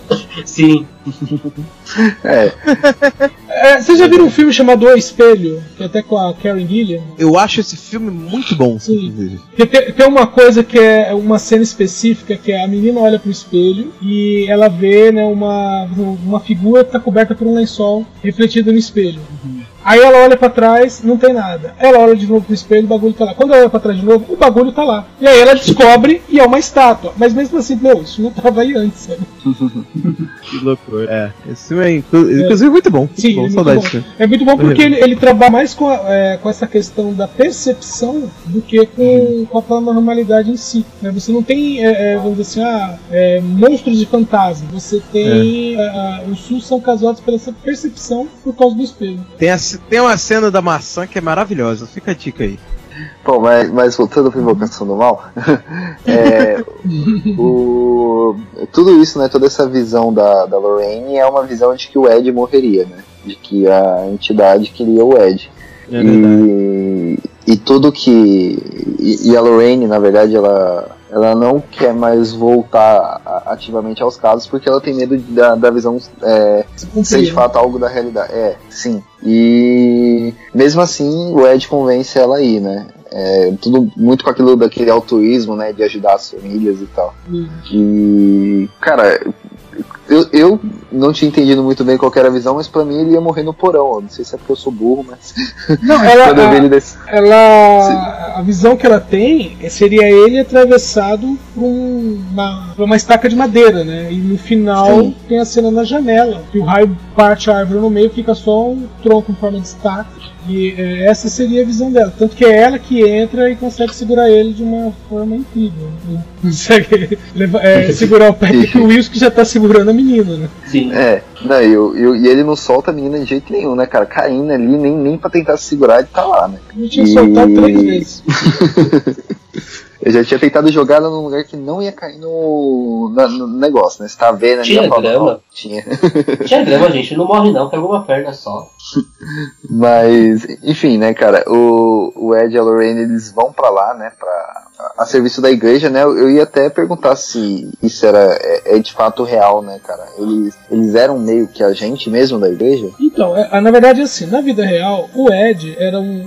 sim. [LAUGHS] é. é. Vocês já viram um filme chamado O Espelho? Que é até com a Karen Gillian? Eu acho esse filme muito bom. Sim. Tem, tem uma coisa que é uma cena específica que é a menina olha pro espelho e ela vê né, uma, uma figura que tá coberta por um lençol refletido no espelho. Uhum. Aí ela olha para trás, não tem nada. Ela olha de novo pro espelho, o bagulho tá lá. Quando ela olha pra trás de novo, o bagulho tá lá. E aí ela descobre e é uma estátua. Mas mesmo assim, meu, isso não tava aí antes, sabe? [LAUGHS] que loucura. É, esse filme é, inclusive, é. muito bom. Sim, bom, é, muito bom. é muito bom porque ele, ele trabalha mais com, a, é, com essa questão da percepção do que com, uhum. com a paranormalidade em si. Né? Você não tem, é, é vamos dizer assim, ah, monstros e fantasmas. Você tem. os SUS são causados pela essa percepção por causa do espelho. Tem a tem uma cena da maçã que é maravilhosa. Fica a dica aí. Bom, mas, mas voltando para Invocação do Mal, [LAUGHS] é, o, tudo isso, né, toda essa visão da, da Lorraine é uma visão de que o Ed morreria, né? De que a entidade queria o Ed. É e, e tudo que. E, e, a Lorraine, na verdade, ela, ela não quer mais voltar ativamente aos casos porque ela tem medo da, da visão é, ser de fato algo da realidade. É, sim. E mesmo assim, o Ed convence ela aí, né? É, tudo muito com aquilo daquele altruísmo, né? De ajudar as famílias e tal. Uhum. E, cara, eu, eu não tinha entendido muito bem qual era a visão, mas pra mim ele ia morrer no porão. Eu não sei se é porque eu sou burro, mas. [LAUGHS] Não, ela. a, desse... ela a visão que ela tem seria ele atravessado por um, uma, uma estaca de madeira, né? E no final Sim. tem a cena na janela, que o raio parte a árvore no meio, fica só um tronco em forma de estaca. E é, essa seria a visão dela. Tanto que é ela que entra e consegue segurar ele de uma forma incrível. né? [LAUGHS] Consegue levar- é, segurar o Patrick Wilson que já tá segurando a menina, né? Sim. É, não, e, o- e, ele não solta a menina de jeito nenhum, né, cara? Caindo ali, nem, nem pra tentar se segurar, ele tá lá, né? Eu tinha E- soltado três vezes. [LAUGHS] Eu já tinha tentado jogar ela num lugar que não ia cair no, na- no negócio, né? Você tá vendo ali Tinha grama? Tinha. [LAUGHS] Tinha grama, gente. Não morre não, pegou uma perna só. Mas, enfim, né, cara, o, o Ed e a Lorraine, eles vão pra lá, né, pra, a serviço da igreja, né, eu ia até perguntar se isso era, é, é de fato real, né, cara, eles, eles eram meio que a gente mesmo da igreja? Então, é- na verdade, assim, na vida real, o Ed era um,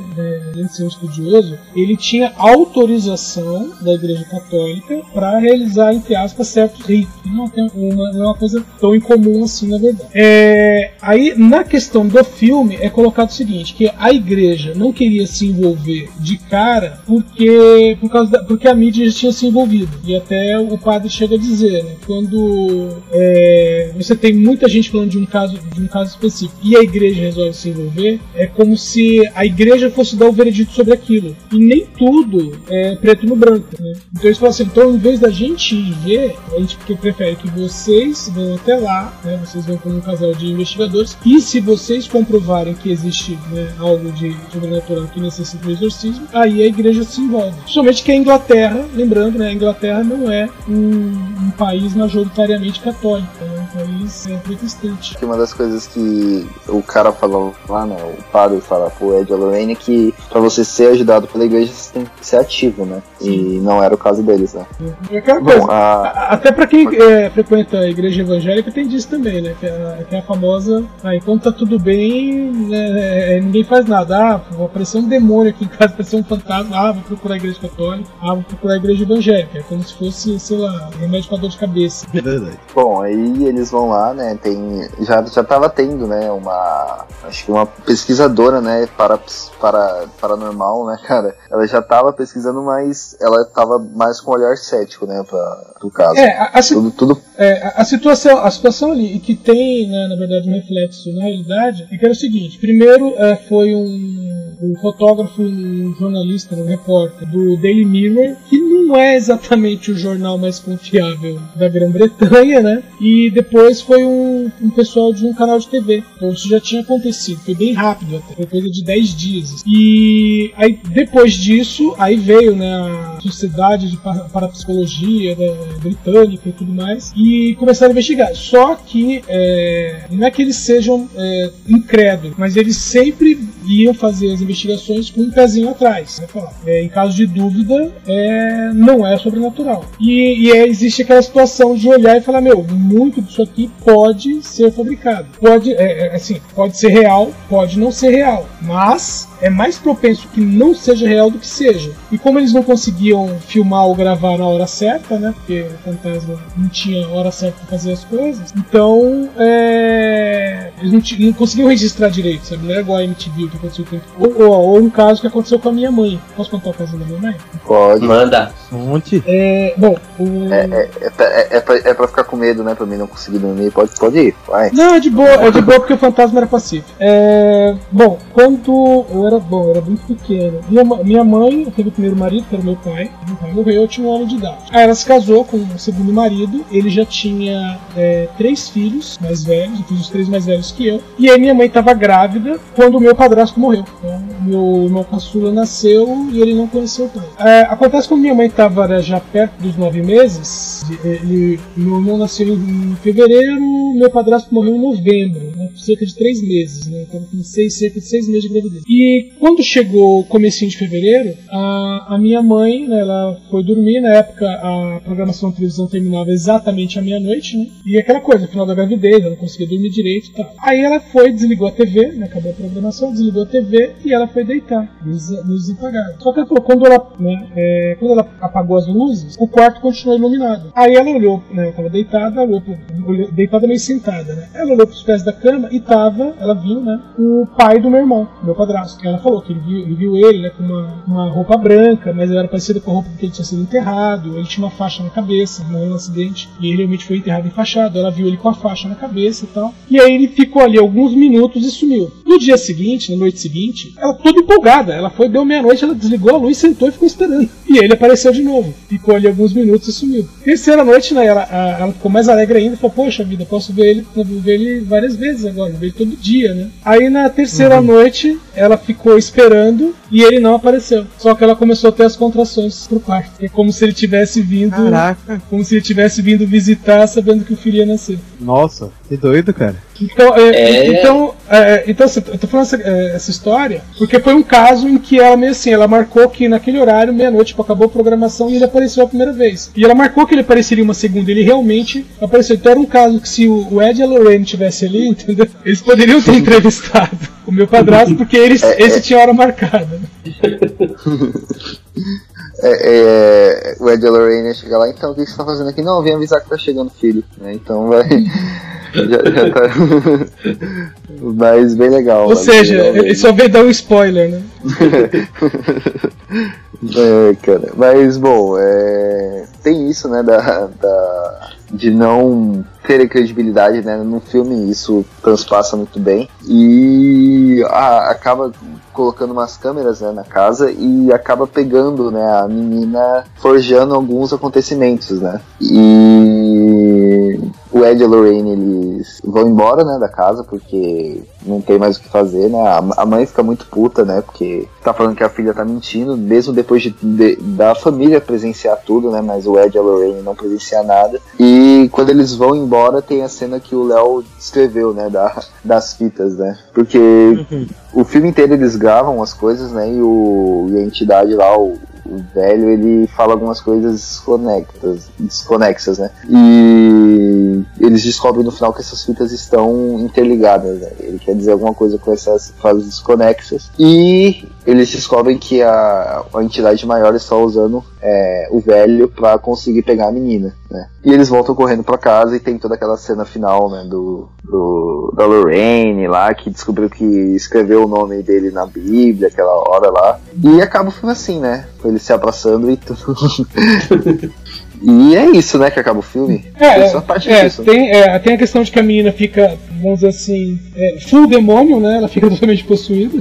um estudioso, ele tinha autorização da Igreja Católica para realizar, entre aspas, certos ritos. Não, uma, é uma coisa tão incomum assim, na verdade. É, aí, na questão do filme, é colocado o seguinte, que a igreja não queria se envolver de cara porque, por causa da- porque a mídia já tinha se envolvido. E até o padre chega a dizer, né, quando é, você tem muita gente falando de um caso de um caso específico e a igreja resolve se envolver, é como se a igreja fosse dar o veredito sobre aquilo. E nem tudo é preto no branco. Né? Então eles falam assim, então em vez da gente ir ver, a gente que prefere que vocês vão até lá, né, vocês vão como um casal de investigadores, e se vocês comprovarem que existe né, algo de sobrenatural que necessita de exorcismo, aí a igreja se envolve. Somente que a Inglaterra, lembrando, né, a Inglaterra não é um, um país majoritariamente católico, é um país é, protestante. Que uma das coisas que o cara falou lá, né, o padre fala pro Ed e Lorraine é que pra você ser ajudado pela igreja você tem que ser ativo, né, e não era o caso deles, né. É aquela coisa. Bom, a, A- Até pra quem é, frequenta a igreja evangélica tem disso também, né? Que é a, que é a famosa. Ah, enquanto tá tudo bem, né, é, ninguém faz nada. Ah, vai aparecer um demônio aqui em casa, [LAUGHS] aparecer um fantasma. Ah, vou procurar a igreja católica. Ah, vou procurar a igreja evangélica. É como se fosse, sei lá, remédio pra dor de cabeça. É verdade. Bom, aí eles vão lá, né? Tem. Já, já tava tendo, né? Uma. Acho que uma pesquisadora, né? Para, para, paranormal, né, [LAUGHS] cara? Ela já tava pesquisando, mas ela tava mais com um olhar cético, né? Pra, do caso. É, a, a, Tudo, tudo. é, a- a situação, a situação ali, que tem, né, na verdade, um reflexo na realidade, é que era o seguinte: primeiro é, foi um, um fotógrafo, um jornalista, um repórter do Daily Mirror, que não é exatamente o jornal mais confiável da Grã-Bretanha, né? E depois foi um, um pessoal de um canal de TV. Então isso já tinha acontecido, foi bem rápido até, foi coisa de 10 dias. E aí depois disso, aí veio né, a Sociedade de Pa- Parapsicologia da, britânica e tudo mais, e começaram a investigar. Só que é, não é que eles sejam é, incrédulos, mas eles sempre iam fazer as investigações com um pezinho atrás. Né, falar. É, em caso de dúvida, é, não é sobrenatural. E, e é, existe aquela situação de olhar e falar: meu, muito disso aqui pode ser fabricado. Pode, é, é, assim, pode ser real, pode não ser real, mas é mais propenso que não seja real do que seja. E como eles não conseguiam filmar ou gravar na hora certa, né? Porque o fantasma não tinha hora certa para fazer as coisas, então é, eles não, não conseguiam registrar direito, sabe? Não era igual a MTV o que aconteceu com ou, ou, ou um caso que aconteceu com a minha mãe. Posso contar o caso da minha mãe? Pode. Manda. Fonte. É, bom, o... É, é, pra- é, é, pra, é pra ficar com medo, né? Pra mim não conseguir dormir. Pode, pode ir, vai. Não, é de boa, é de boa porque o fantasma era pacífico. É, bom, quando eu era bom, era muito pequeno. Minha, minha mãe teve o primeiro marido, que era meu pai. Meu pai morreu, eu tinha um ano de idade. Aí ela se casou com o segundo marido. Ele já tinha é, três filhos mais velhos, eu fiz os três mais velhos que eu. E aí minha mãe estava grávida quando o meu padrasto morreu. Então, meu irmão caçula nasceu e ele não conheceu o pai. É, acontece quando minha mãe estava já perto dos nove meses, de- ele, meu irmão nasceu em fevereiro, meu padrasto morreu em novembro, né, cerca de três meses, né, então seis, cerca de seis meses de gravidez. E quando chegou o comecinho de fevereiro, a, a minha mãe, né, ela foi dormir, na época a programação de televisão terminava exatamente à meia-noite, né, e aquela coisa, final da gravidez, ela não conseguia dormir direito e tal. Aí ela foi, desligou a TV, né, acabou a programação, desligou a TV e ela foi deitar, luzes, luzes apagadas. Só que ela falou, quando ela, né, é, quando ela apagou as luzes, o quarto continuou iluminado. Aí ela olhou, né, deitada, olhou, olhou, deitada meio sentada, né? Ela olhou pros pés da cama e tava, ela viu, né, o pai do meu irmão, meu padrasto. Ela falou que ele viu ele, viu ele né, com uma, uma roupa branca, mas era parecida com a roupa que ele tinha sido enterrado. Ele tinha uma faixa na cabeça, morreu no acidente, e ele realmente foi enterrado enfaixado. Ela viu ele com a faixa na cabeça e tal. E aí ele ficou ali alguns minutos e sumiu. No dia seguinte, na noite seguinte, ela toda empolgada. Ela foi, deu meia-noite, ela desligou a luz, sentou e ficou esperando. E ele apareceu de novo. Ficou ali alguns minutos e sumiu. Terceira noite, né, ela, ela ficou mais alegre ainda. Falou, poxa vida, posso ver ele, ver ele várias vezes agora, ver ele todo dia, né? Aí na terceira uhum. noite, ela ficou esperando e ele não apareceu. Só que ela começou a ter as contrações pro quarto. É como se ele tivesse vindo. Caraca. Como se ele tivesse vindo visitar sabendo que o filho ia nascer. Nossa, que doido, cara. Então, é, é... então, é, então assim, eu tô falando essa, é, essa, história porque foi um caso em que ela meio assim, ela marcou que naquele horário, meia-noite, tipo, acabou a programação e ele apareceu a primeira vez. E ela marcou que ele apareceria uma segunda, ele realmente apareceu. Então era um caso que se o Ed e a Lorraine tivessem ali, entendeu? Eles poderiam ter entrevistado o meu padrasto, porque eles, é, esse é. tinha hora marcada. É, é, o Ed e a Lorraine chega lá, então o que você tá fazendo aqui? Não, vem avisar que tá chegando filho, né? Então vai. Já, já tá. [LAUGHS] Mas bem legal. Ou seja, ele só veio dar um spoiler, né? [LAUGHS] é, cara. Mas bom, é... tem isso, né, da, da de não ter credibilidade, né? No filme isso transpassa muito bem e a, acaba colocando umas câmeras né, na casa e acaba pegando né, a menina forjando alguns acontecimentos, né? E o Ed e a Lorraine eles vão embora né, da casa porque não tem mais o que fazer, né? A, mãe fica muito puta, né? Porque tá falando que a filha tá mentindo, mesmo depois de, de, da família presenciar tudo, né? Mas o Ed e a Lorraine não presenciar nada. E quando eles vão embora, tem a cena que o Léo escreveu, né? Da, das fitas, né? Porque uhum. o filme inteiro eles gravam as coisas, né? E, o, e a entidade lá, o, o velho ele fala algumas coisas desconectas, desconexas, né? E eles descobrem no final que essas fitas estão interligadas, né? Ele quer dizer alguma coisa com essas fases desconexas. E eles descobrem que a, a entidade maior está usando é, o velho para conseguir pegar a menina, né? E eles voltam correndo para casa e tem toda aquela cena final, né, do, do da Lorraine lá que descobriu que escreveu o nome dele na Bíblia aquela hora lá e acaba o filme assim, né? Com ele se abraçando e tudo. [LAUGHS] E é isso, né, que acaba o filme. É, é, é. Tem, é, tem a questão de que a menina fica, vamos dizer assim, é, full demônio, né? Ela fica [LAUGHS] totalmente possuída.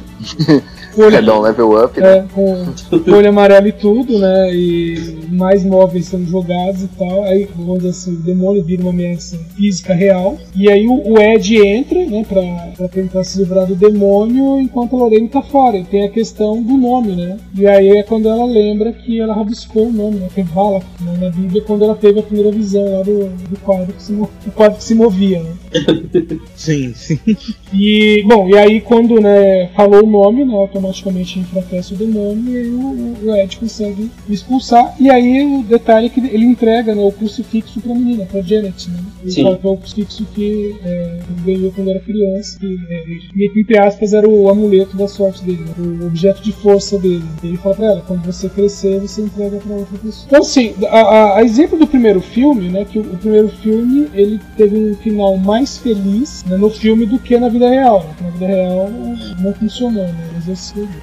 [LAUGHS] olho, é, dá um level up, né? É, com olho amarelo e tudo, né? E mais móveis sendo jogados e tal. Aí, vamos dizer assim, o demônio vira uma ameaça física real. E aí o, o Ed entra, né, pra, pra tentar se livrar do demônio, enquanto a Lorraine tá fora. E tem a questão do nome, né? E aí é quando ela lembra que ela rabiscou o nome, né? Que é Vala, né, na Bíblia, quando ela teve a primeira visão lá do, do quadro que se, do quadro que se movia, né? [LAUGHS] Sim, sim. E, bom, e aí quando, né, falou o nome, né, automaticamente enfraquece o demônio e aí o, o Ed consegue expulsar. E aí o detalhe é que ele entrega, né, o crucifixo pra menina, pra Janet, né? Ele Sim. fala que é o crucifixo que é, ele ganhou quando era criança, que, é, entre aspas, era o amuleto da sorte dele, né, o objeto de força dele. Ele fala pra ela, quando você crescer, você entrega pra outra pessoa. Então, assim, a, a, a exemplo do primeiro filme, né, que o, o primeiro filme, ele teve um final mais feliz né, no filme do que na vida real. Né? Na vida real não funcionou, né?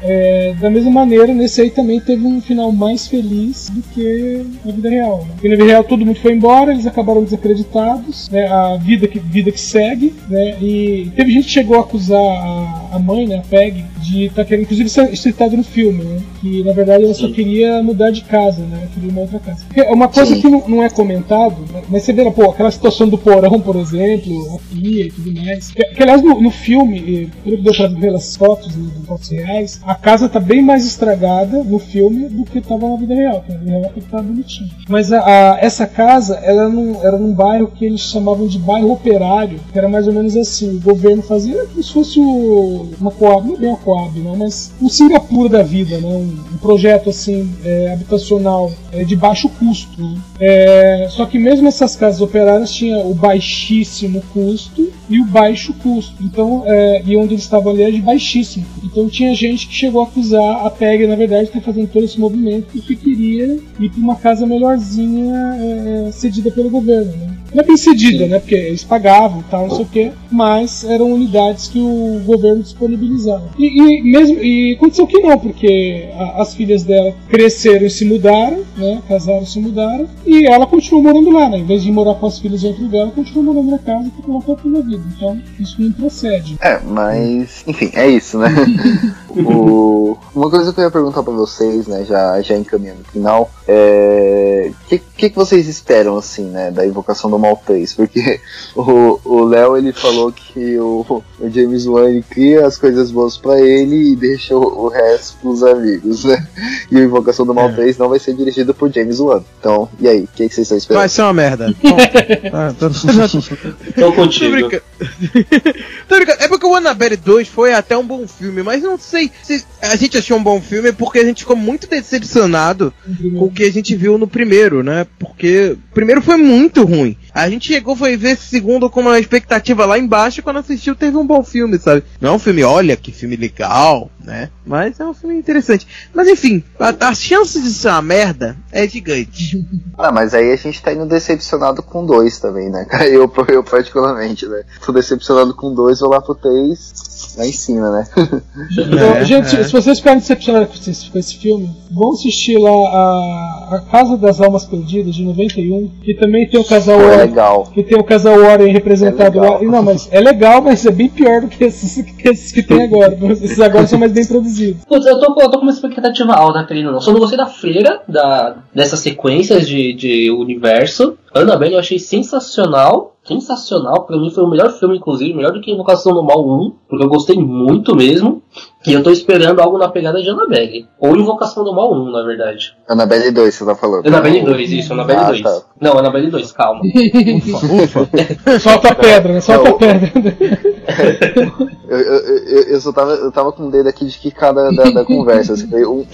É, da mesma maneira, nesse aí também teve um final mais feliz do que na vida real. Né? Porque na vida real todo mundo foi embora, eles acabaram desacreditados, né? A vida que, vida que segue, né? E teve gente que chegou a acusar a, a mãe, né, a Peg, de tá querendo, inclusive isso é citado no filme, né? Que na verdade ela Sim. só queria mudar de casa, né? queria uma outra casa. É uma coisa Sim. que não, não, é comentado, né? mas você vê, pô, aquela situação do porão, por exemplo, a pia e tudo mais. Que, que aliás no, no filme, pelo que deu pra ver as fotos, né, fotos reais, a casa tá bem mais estragada no filme do que tava na vida real. Na vida real tá bonitinho. Mas a, a, essa casa, ela não, era num bairro que eles chamavam de bairro operário, que era mais ou menos assim, o governo fazia como se fosse o, uma coab, não é bem uma coab, né, mas um Singapura da vida, né, um, um projeto assim, é, habitacional é, de baixo custo. Né. É, só que mesmo essas casas operárias tinha o baixíssimo custo e o baixo custo. Então, é, e onde eles estavam ali era de baixíssimo. Então tinha gente que chegou a acusar a PEG, na verdade, de estar fazendo todo esse movimento porque queria ir para uma casa melhorzinha é, cedida pelo governo. Né? Não é bem cedida, né? Porque eles pagavam tal, não sei o quê, mas eram unidades que o governo disponibilizava. E, e mesmo e aconteceu que não, porque a, as filhas dela cresceram e se mudaram, né? Casaram e se mudaram, e ela continuou morando lá, né? Em vez de morar com as filhas em outro lugar, ela continuou morando na casa que ela foi toda a vida. Então, isso não procede. É, mas, enfim, é isso, né? [LAUGHS] o... Uma coisa que eu ia perguntar pra vocês, né, já, já encaminhando no final, é. O que, que, que vocês esperam, assim, né, da invocação do Mal 3? Porque [LAUGHS] o Léo, ele falou que o, o James Wan ele cria as coisas boas pra ele e deixa o, o resto pros amigos, né? E a invocação do Mal é. 3 não vai ser dirigido por James Wan. Então, e aí, o que, que vocês estão esperando? Vai ser uma merda. [LAUGHS] ah, tô... tô contigo. Tô brincando. [LAUGHS] tô brincando. É porque o Annabelle 2 foi até um bom filme, mas não sei se a gente achou um bom filme porque a gente ficou muito decepcionado uhum. com o que a gente viu no primeiro, né? Porque o primeiro foi muito ruim. A gente chegou, foi ver esse segundo com uma expectativa lá embaixo e quando assistiu teve um bom filme, sabe? Não é um filme, olha que filme legal, né? Mas é um filme interessante. Mas enfim, a, a chance de ser uma merda é gigante. [LAUGHS] Ah, mas aí a gente tá indo decepcionado com dois também, né? Eu, eu particularmente, né? Tô decepcionado com dois, vou lá pro três lá em cima, né? [LAUGHS] Então, é, gente, é. se vocês ficarem decepcionados com esse, com esse filme, vão assistir lá a, a Casa das Almas Perdidas, de 91, que também tem o casal é legal. Que tem o casal Warren representado é lá. Não, mas é legal, mas é bem pior do que esses [LAUGHS] que, esses que tem agora. Esses agora são mais bem produzidos. Putz, eu tô, eu tô com uma expectativa alta, querendo não. Só não gostei da freira, da, dessas sequências de, de universo. Annabelle eu achei sensacional sensacional. Pra mim foi o melhor filme, inclusive, melhor do que Invocação do Mal 1, porque eu gostei muito mesmo. E eu tô esperando algo na pegada de Annabelle. Ou Invocação do Mal 1, na verdade. Annabelle 2, você tá falando. Annabelle 2, isso, Annabelle ah, 2. Tá. Não, Annabelle 2, calma. [LAUGHS] ufa, ufa. [LAUGHS] Solta a pedra, né? Solta a pedra. [LAUGHS] eu, eu, eu, eu, só tava, eu tava com o dedo aqui de que cada da, da conversa. Assim, um,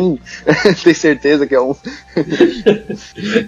um, tem certeza que é um.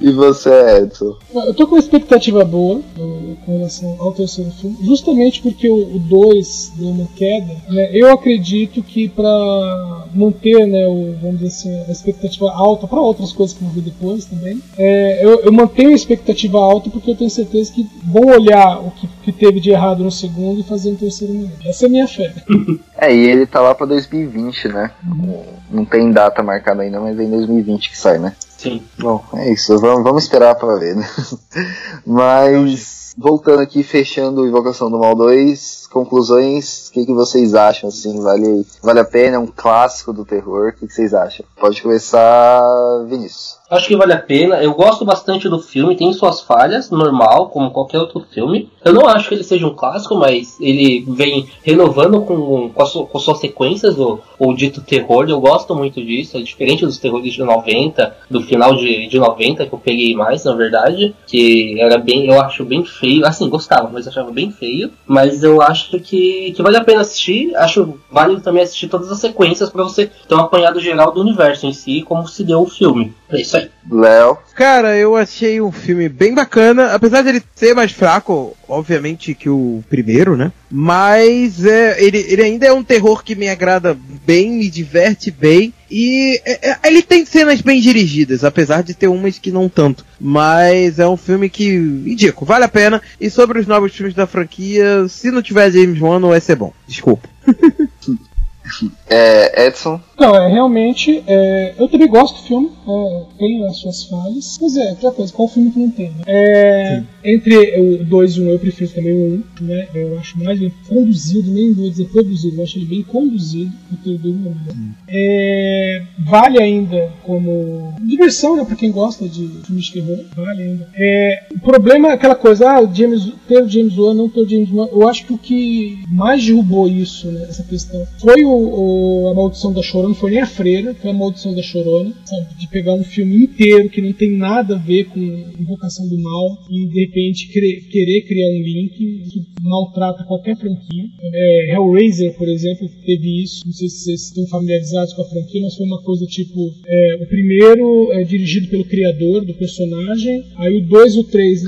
e você, Edson? Eu tô com uma expectativa boa com relação ao terceiro filme, justamente porque o 2 deu uma queda. Né? Eu acredito que para manter, né, o, vamos dizer assim, a expectativa alta para outras coisas que vão vir depois também, é, eu, eu, mantenho a expectativa alta porque eu tenho certeza que vão olhar o que, que teve de errado no segundo e fazer um terceiro melhor. Essa é a minha fé. [LAUGHS] É, e ele tá lá pra 2020, né? Uhum. Não tem data marcada ainda, mas é em 2020 que sai, né? Sim. Bom, é isso. Vamos, vamos esperar pra ver, né? [LAUGHS] Mas, voltando aqui, fechando Invocação do Mal 2, conclusões, o que, que vocês acham? Assim, vale, vale a pena? É um clássico do terror? O que, que vocês acham? Pode começar, Vinícius. Acho que vale a pena. Eu gosto bastante do filme, tem suas falhas, normal, como qualquer outro filme. Eu não acho que ele seja um clássico, mas ele vem renovando com, com, com suas sequências o, o dito terror. Eu gosto muito disso, é diferente dos terrores de 90, do final de, de 90, que eu peguei mais, na verdade. Que era bem, eu acho bem feio. Assim, gostava, mas achava bem feio. Mas eu acho que, que vale a pena assistir. Acho válido também assistir todas as sequências para você ter um apanhado geral do universo em si, como se deu o filme. É isso aí. Léo. Cara, eu achei um filme bem bacana, apesar de ele ser mais fraco, obviamente, que o primeiro, né? Mas é, ele, ele ainda é um terror que me agrada bem, me diverte bem. E é, é, ele tem cenas bem dirigidas, apesar de ter umas que não tanto. Mas é um filme que indico, vale a pena. E sobre os novos filmes da franquia, se não tiver James Wan, não vai ser bom. Desculpa. [LAUGHS] É, Edson? Não, é realmente. É, eu também gosto do filme, é, tem as suas falhas. Mas é, outra coisa, qual filme que não tem? Né? É, entre o 2 e o 1, eu prefiro também o 1, né? Eu acho mais bem conduzido, nem vou dizer produzido, eu acho ele bem conduzido do que o 2 e o 1. Né? É, vale ainda como diversão, né? Pra quem gosta de filmes de terror, vale ainda. É, o problema é aquela coisa, ah, o James, ter o James Wan, não ter o James Wan. Eu acho que o que mais derrubou isso, né, essa questão, foi o, o, a Maldição da Chorona, foi nem a Freira, foi a Maldição da Chorona, sabe? De pegar um filme inteiro que não tem nada a ver com Invocação do Mal e de repente querer criar um link que maltrata qualquer franquia. É, Hellraiser, por exemplo, teve isso. Não sei se vocês estão familiarizados com a franquia, mas foi uma coisa tipo: é, o primeiro é dirigido pelo criador do personagem, aí o 2 e o 3.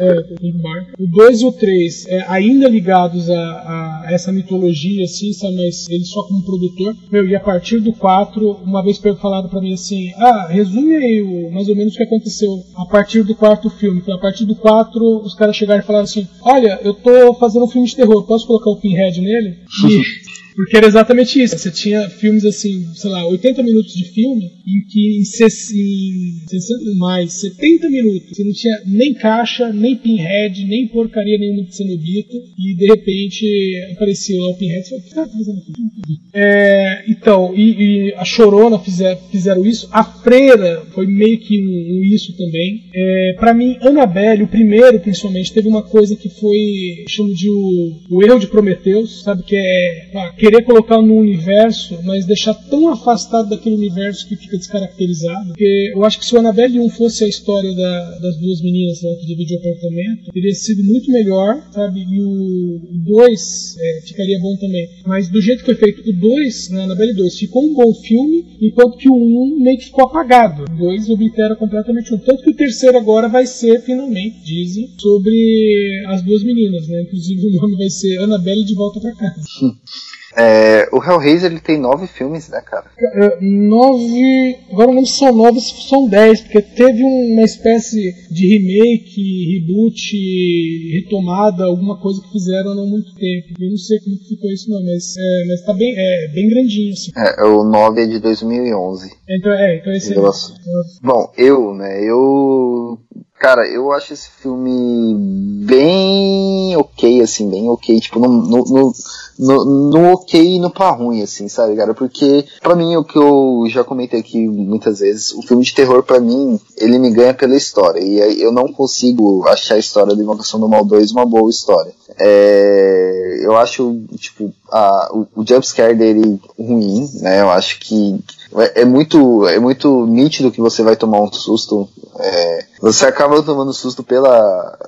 É, o 2 e o 3 é, ainda ligados a, a, essa mitologia, assim, sabe? mas eles só como produtor. Meu, e a partir do 4, uma vez falaram para mim assim: ah, resume aí o, mais ou menos o que aconteceu a partir do quarto filme. Então, a partir do 4, os caras chegaram e falaram assim: olha, eu tô fazendo um filme de terror, posso colocar o Pinhead nele? E porque era exatamente isso. Você tinha filmes assim, sei lá, 80 minutos de filme, em que em, 60 mais, 70 minutos, você não tinha nem caixa, nem pinhead, nem porcaria nenhuma de cenobita, e de repente apareceu lá o pinhead e falou, o que tá fazendo aqui? É, então, e, e, a Chorona fizer, fizeram isso, a Freira foi meio que um, um isso também. É, para mim, Annabelle, o primeiro principalmente, teve uma coisa que foi, chamo de o, o erro de Prometheus, sabe, que é ah, querer colocar no universo, mas deixar tão afastado daquele universo que fica descaracterizado. Porque eu acho que se o Annabelle 1 fosse a história da, das duas meninas lá que dividem o apartamento, teria sido muito melhor, sabe? E o 2 é, ficaria bom também. Mas do jeito que foi feito o 2, na Annabelle 2, ficou um bom filme, enquanto que o 1 meio que ficou apagado. O 2 oblitera completamente um. Tanto que o terceiro agora vai ser, finalmente, dizem, sobre as duas meninas, né? Inclusive [LAUGHS] o nome vai ser Annabelle de volta para casa. [LAUGHS] É, o Hellraiser ele tem nove filmes, né, cara? É, nove. Agora não são nove, são dez, porque teve uma espécie de remake, reboot, retomada, alguma coisa que fizeram há não muito tempo. Eu não sei como ficou isso, não, mas, é, mas tá bem, é, bem grandinho, assim. É, o nove é de 2011. Então, é, então esse é. Bom, eu, né, eu Cara, eu acho esse filme bem assim, bem ok, tipo, no, no, no, no, ok e no pra ruim, assim, sabe, cara? Porque, pra mim, o que eu já comentei aqui muitas vezes, o filme de terror, pra mim, ele me ganha pela história. E eu não consigo achar a história da Invocação do Mal 2 uma boa história. É, eu acho, tipo, a, o, o jumpscare dele ruim, né? Eu acho que é, é, muito, é muito nítido que você vai tomar um susto. É, você acaba tomando susto pela.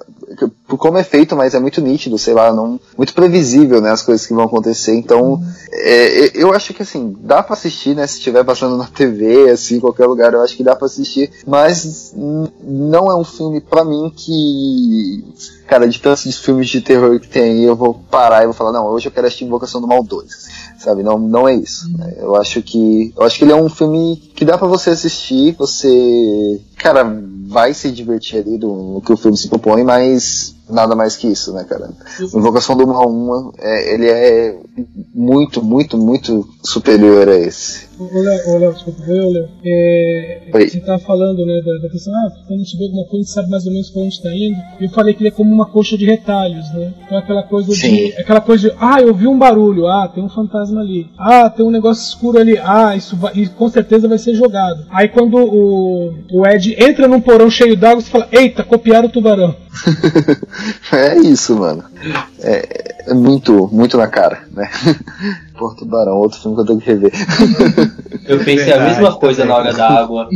Por como é feito, mas é muito nítido, sei lá, não, muito previsível, né? As coisas que vão acontecer. Então, é, eu acho que assim, dá para assistir, né? Se estiver passando na TV, assim, em qualquer lugar, eu acho que dá para assistir. Mas não é um filme para mim que cara, de tantos filmes de terror que tem aí, eu vou parar e vou falar, não, hoje eu quero assistir Invocação do Mal 2 sabe? Não, não é isso. Né? Eu acho que eu acho que ele é um filme que dá para você assistir, você, cara, vai se divertir ali do, no que o filme se propõe, mas nada mais que isso, né, cara? Invocação do Mal 1, é, ele é muito, muito, muito superior a esse. Ô, Léo, desculpa, ô, Léo. É, você tava falando, né, da, da, questão, ah, quando a gente vê alguma coisa, a gente sabe mais ou menos pra onde está indo. Eu falei que ele é como uma coxa de retalhos, né? Então aquela coisa Sim. de. Aquela coisa de, ah, eu vi um barulho, ah, tem um fantasma ali. Ah, tem um negócio escuro ali, ah, isso vai, e com certeza vai ser jogado. Aí quando o, o Ed entra num porão cheio d'água, você fala, eita, copiaram o tubarão. [LAUGHS] é isso, mano. É, é, muito, muito na cara, né? [LAUGHS] Porto Barão, outro filme que eu tenho que rever. Eu pensei Verdade, a mesma coisa na hora da água.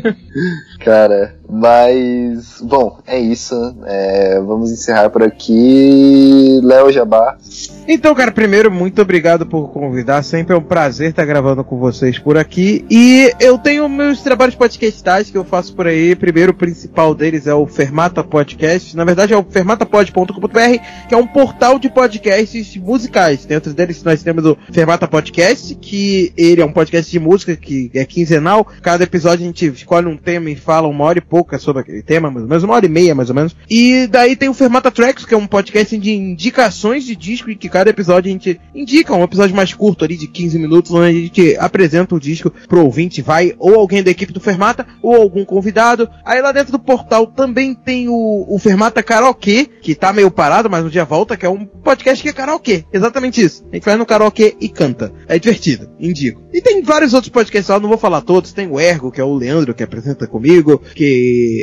[LAUGHS] Cara, mas. Bom, é isso. É, vamos encerrar por aqui. Léo Jabá. Então, cara, primeiro, muito obrigado por convidar. Sempre é um prazer estar gravando com vocês por aqui. E eu tenho meus trabalhos podcastais que eu faço por aí. Primeiro, o principal deles é o Fermata Podcast. Na verdade, é o fermatapod.com.br, que é um portal de podcasts musicais. Dentro deles, nós temos o Fermata Podcast, que ele é um podcast de música que é quinzenal. Cada episódio a gente escolhe um tema e fala uma hora e pouca sobre aquele tema, mais ou menos uma hora e meia, mais ou menos. E daí tem o Fermata Tracks, que é um podcast de indicações de disco e que cada episódio a gente indica um episódio mais curto ali de 15 minutos, onde a gente apresenta o disco pro ouvinte, vai ou alguém da equipe do Fermata ou algum convidado. Aí lá dentro do portal também tem o, o Fermata Karaokê, que tá meio parado, mas um dia volta, que é um podcast que é karaokê. Exatamente isso. A gente vai no karaokê e canta. É divertido, indico. E tem vários outros podcasts lá, não vou falar todos. Tem o Ergo, que é o Leandro que apresenta comigo, que,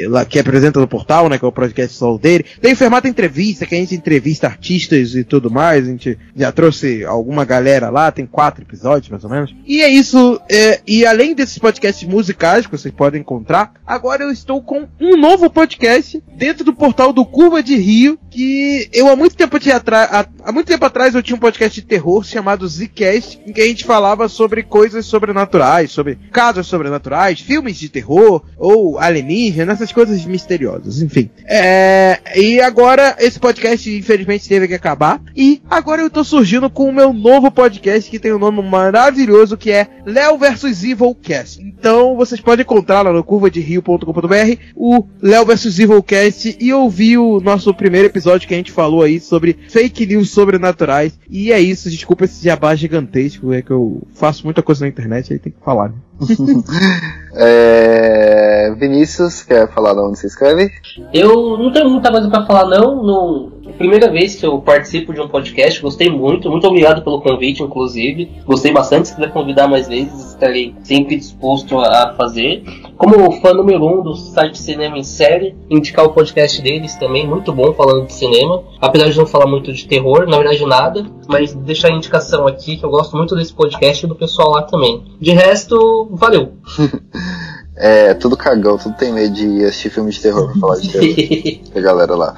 lá, que apresenta no portal, né? Que é o podcast solo dele. Tem o Fermata Entrevista, que a gente entrevista artistas e tudo mais. A gente já trouxe alguma galera lá, tem quatro episódios mais ou menos. E é isso. É, e além desses podcasts musicais que vocês podem encontrar, agora eu estou com um novo podcast dentro do portal do Curva de Rio, que eu há muito tempo há, há muito tempo atrás eu tinha um podcast de terror chamado Zcast, em que a gente falava sobre coisas sobrenaturais, sobre casos sobrenaturais, filmes de terror ou alienígenas alienígena, nessas coisas misteriosas, enfim. É, e agora esse podcast infelizmente teve que acabar e agora eu tô surgindo com o meu novo podcast que tem um nome maravilhoso que é Léo vs Evil Cast. Então vocês podem encontrar lá no curvaderio.com.br o Léo vs Evil Cast e ouvir o nosso primeiro episódio que a gente falou aí sobre fake news sobrenaturais. E é isso, desculpa esse jabá gigantesco, é que eu faço muita coisa na internet, aí tem que falar. Né? [LAUGHS] é... Vinícius, quer falar de onde se inscreve? Eu não tenho muita coisa para falar não. No... Primeira vez que eu participo de um podcast, gostei muito. Muito obrigado pelo convite, inclusive. Gostei bastante. Se quiser convidar mais vezes, estarei sempre disposto a fazer. Como fã número um do site Cinema em Série, indicar o podcast deles também, muito bom falando de cinema. Apesar de não falar muito de terror, na verdade nada, mas deixar a indicação aqui que eu gosto muito desse podcast e do pessoal lá também. De resto, valeu! [LAUGHS] É, tudo cagão, tudo tem medo de assistir filme de terror pra falar de terror. [LAUGHS] a galera lá.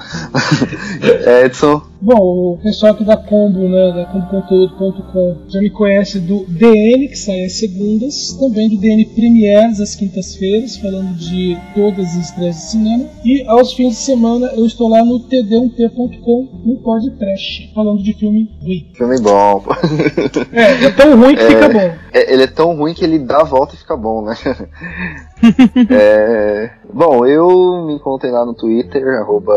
é, [LAUGHS] Edson. Bom, o pessoal aqui da Combo, né, da comboconteúdo.com, já me conhece do DN, que sai às segundas, também do DN Premiers às quintas-feiras, falando de todas as estreias de cinema. E aos fins de semana eu estou lá no td1t.com, no podcast, falando de filme ruim. Filme bom. é, é tão ruim que [LAUGHS] é, fica bom. É, ele é tão ruim que ele dá a volta e fica bom, né? [LAUGHS] é, bom, eu me encontrei lá no Twitter, arroba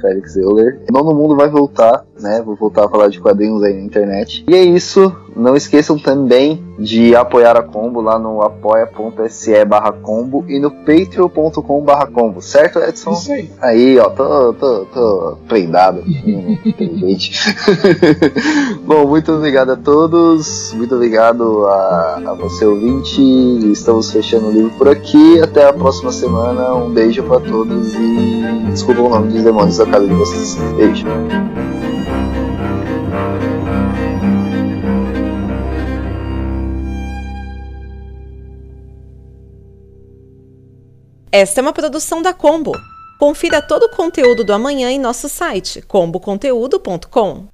Felix Euler. Nono Mundo vai voltar, né? Vou voltar a falar de quadrinhos aí na internet. E é isso. Não esqueçam também de apoiar a Combo lá no apoia.se barra combo e no patreon.com barra combo, certo, Edson? Isso aí. Aí, ó, tô, tô, tô prendado. [LAUGHS] Bom, muito obrigado a todos. Muito obrigado a, a você, ouvinte. Estamos fechando o livro por aqui. Até a próxima semana. Um beijo para todos e desculpa o nome dos demônios da casa de vocês. Beijo. Esta é uma produção da Combo. Confira todo o conteúdo do amanhã em nosso site comboconteúdo.com.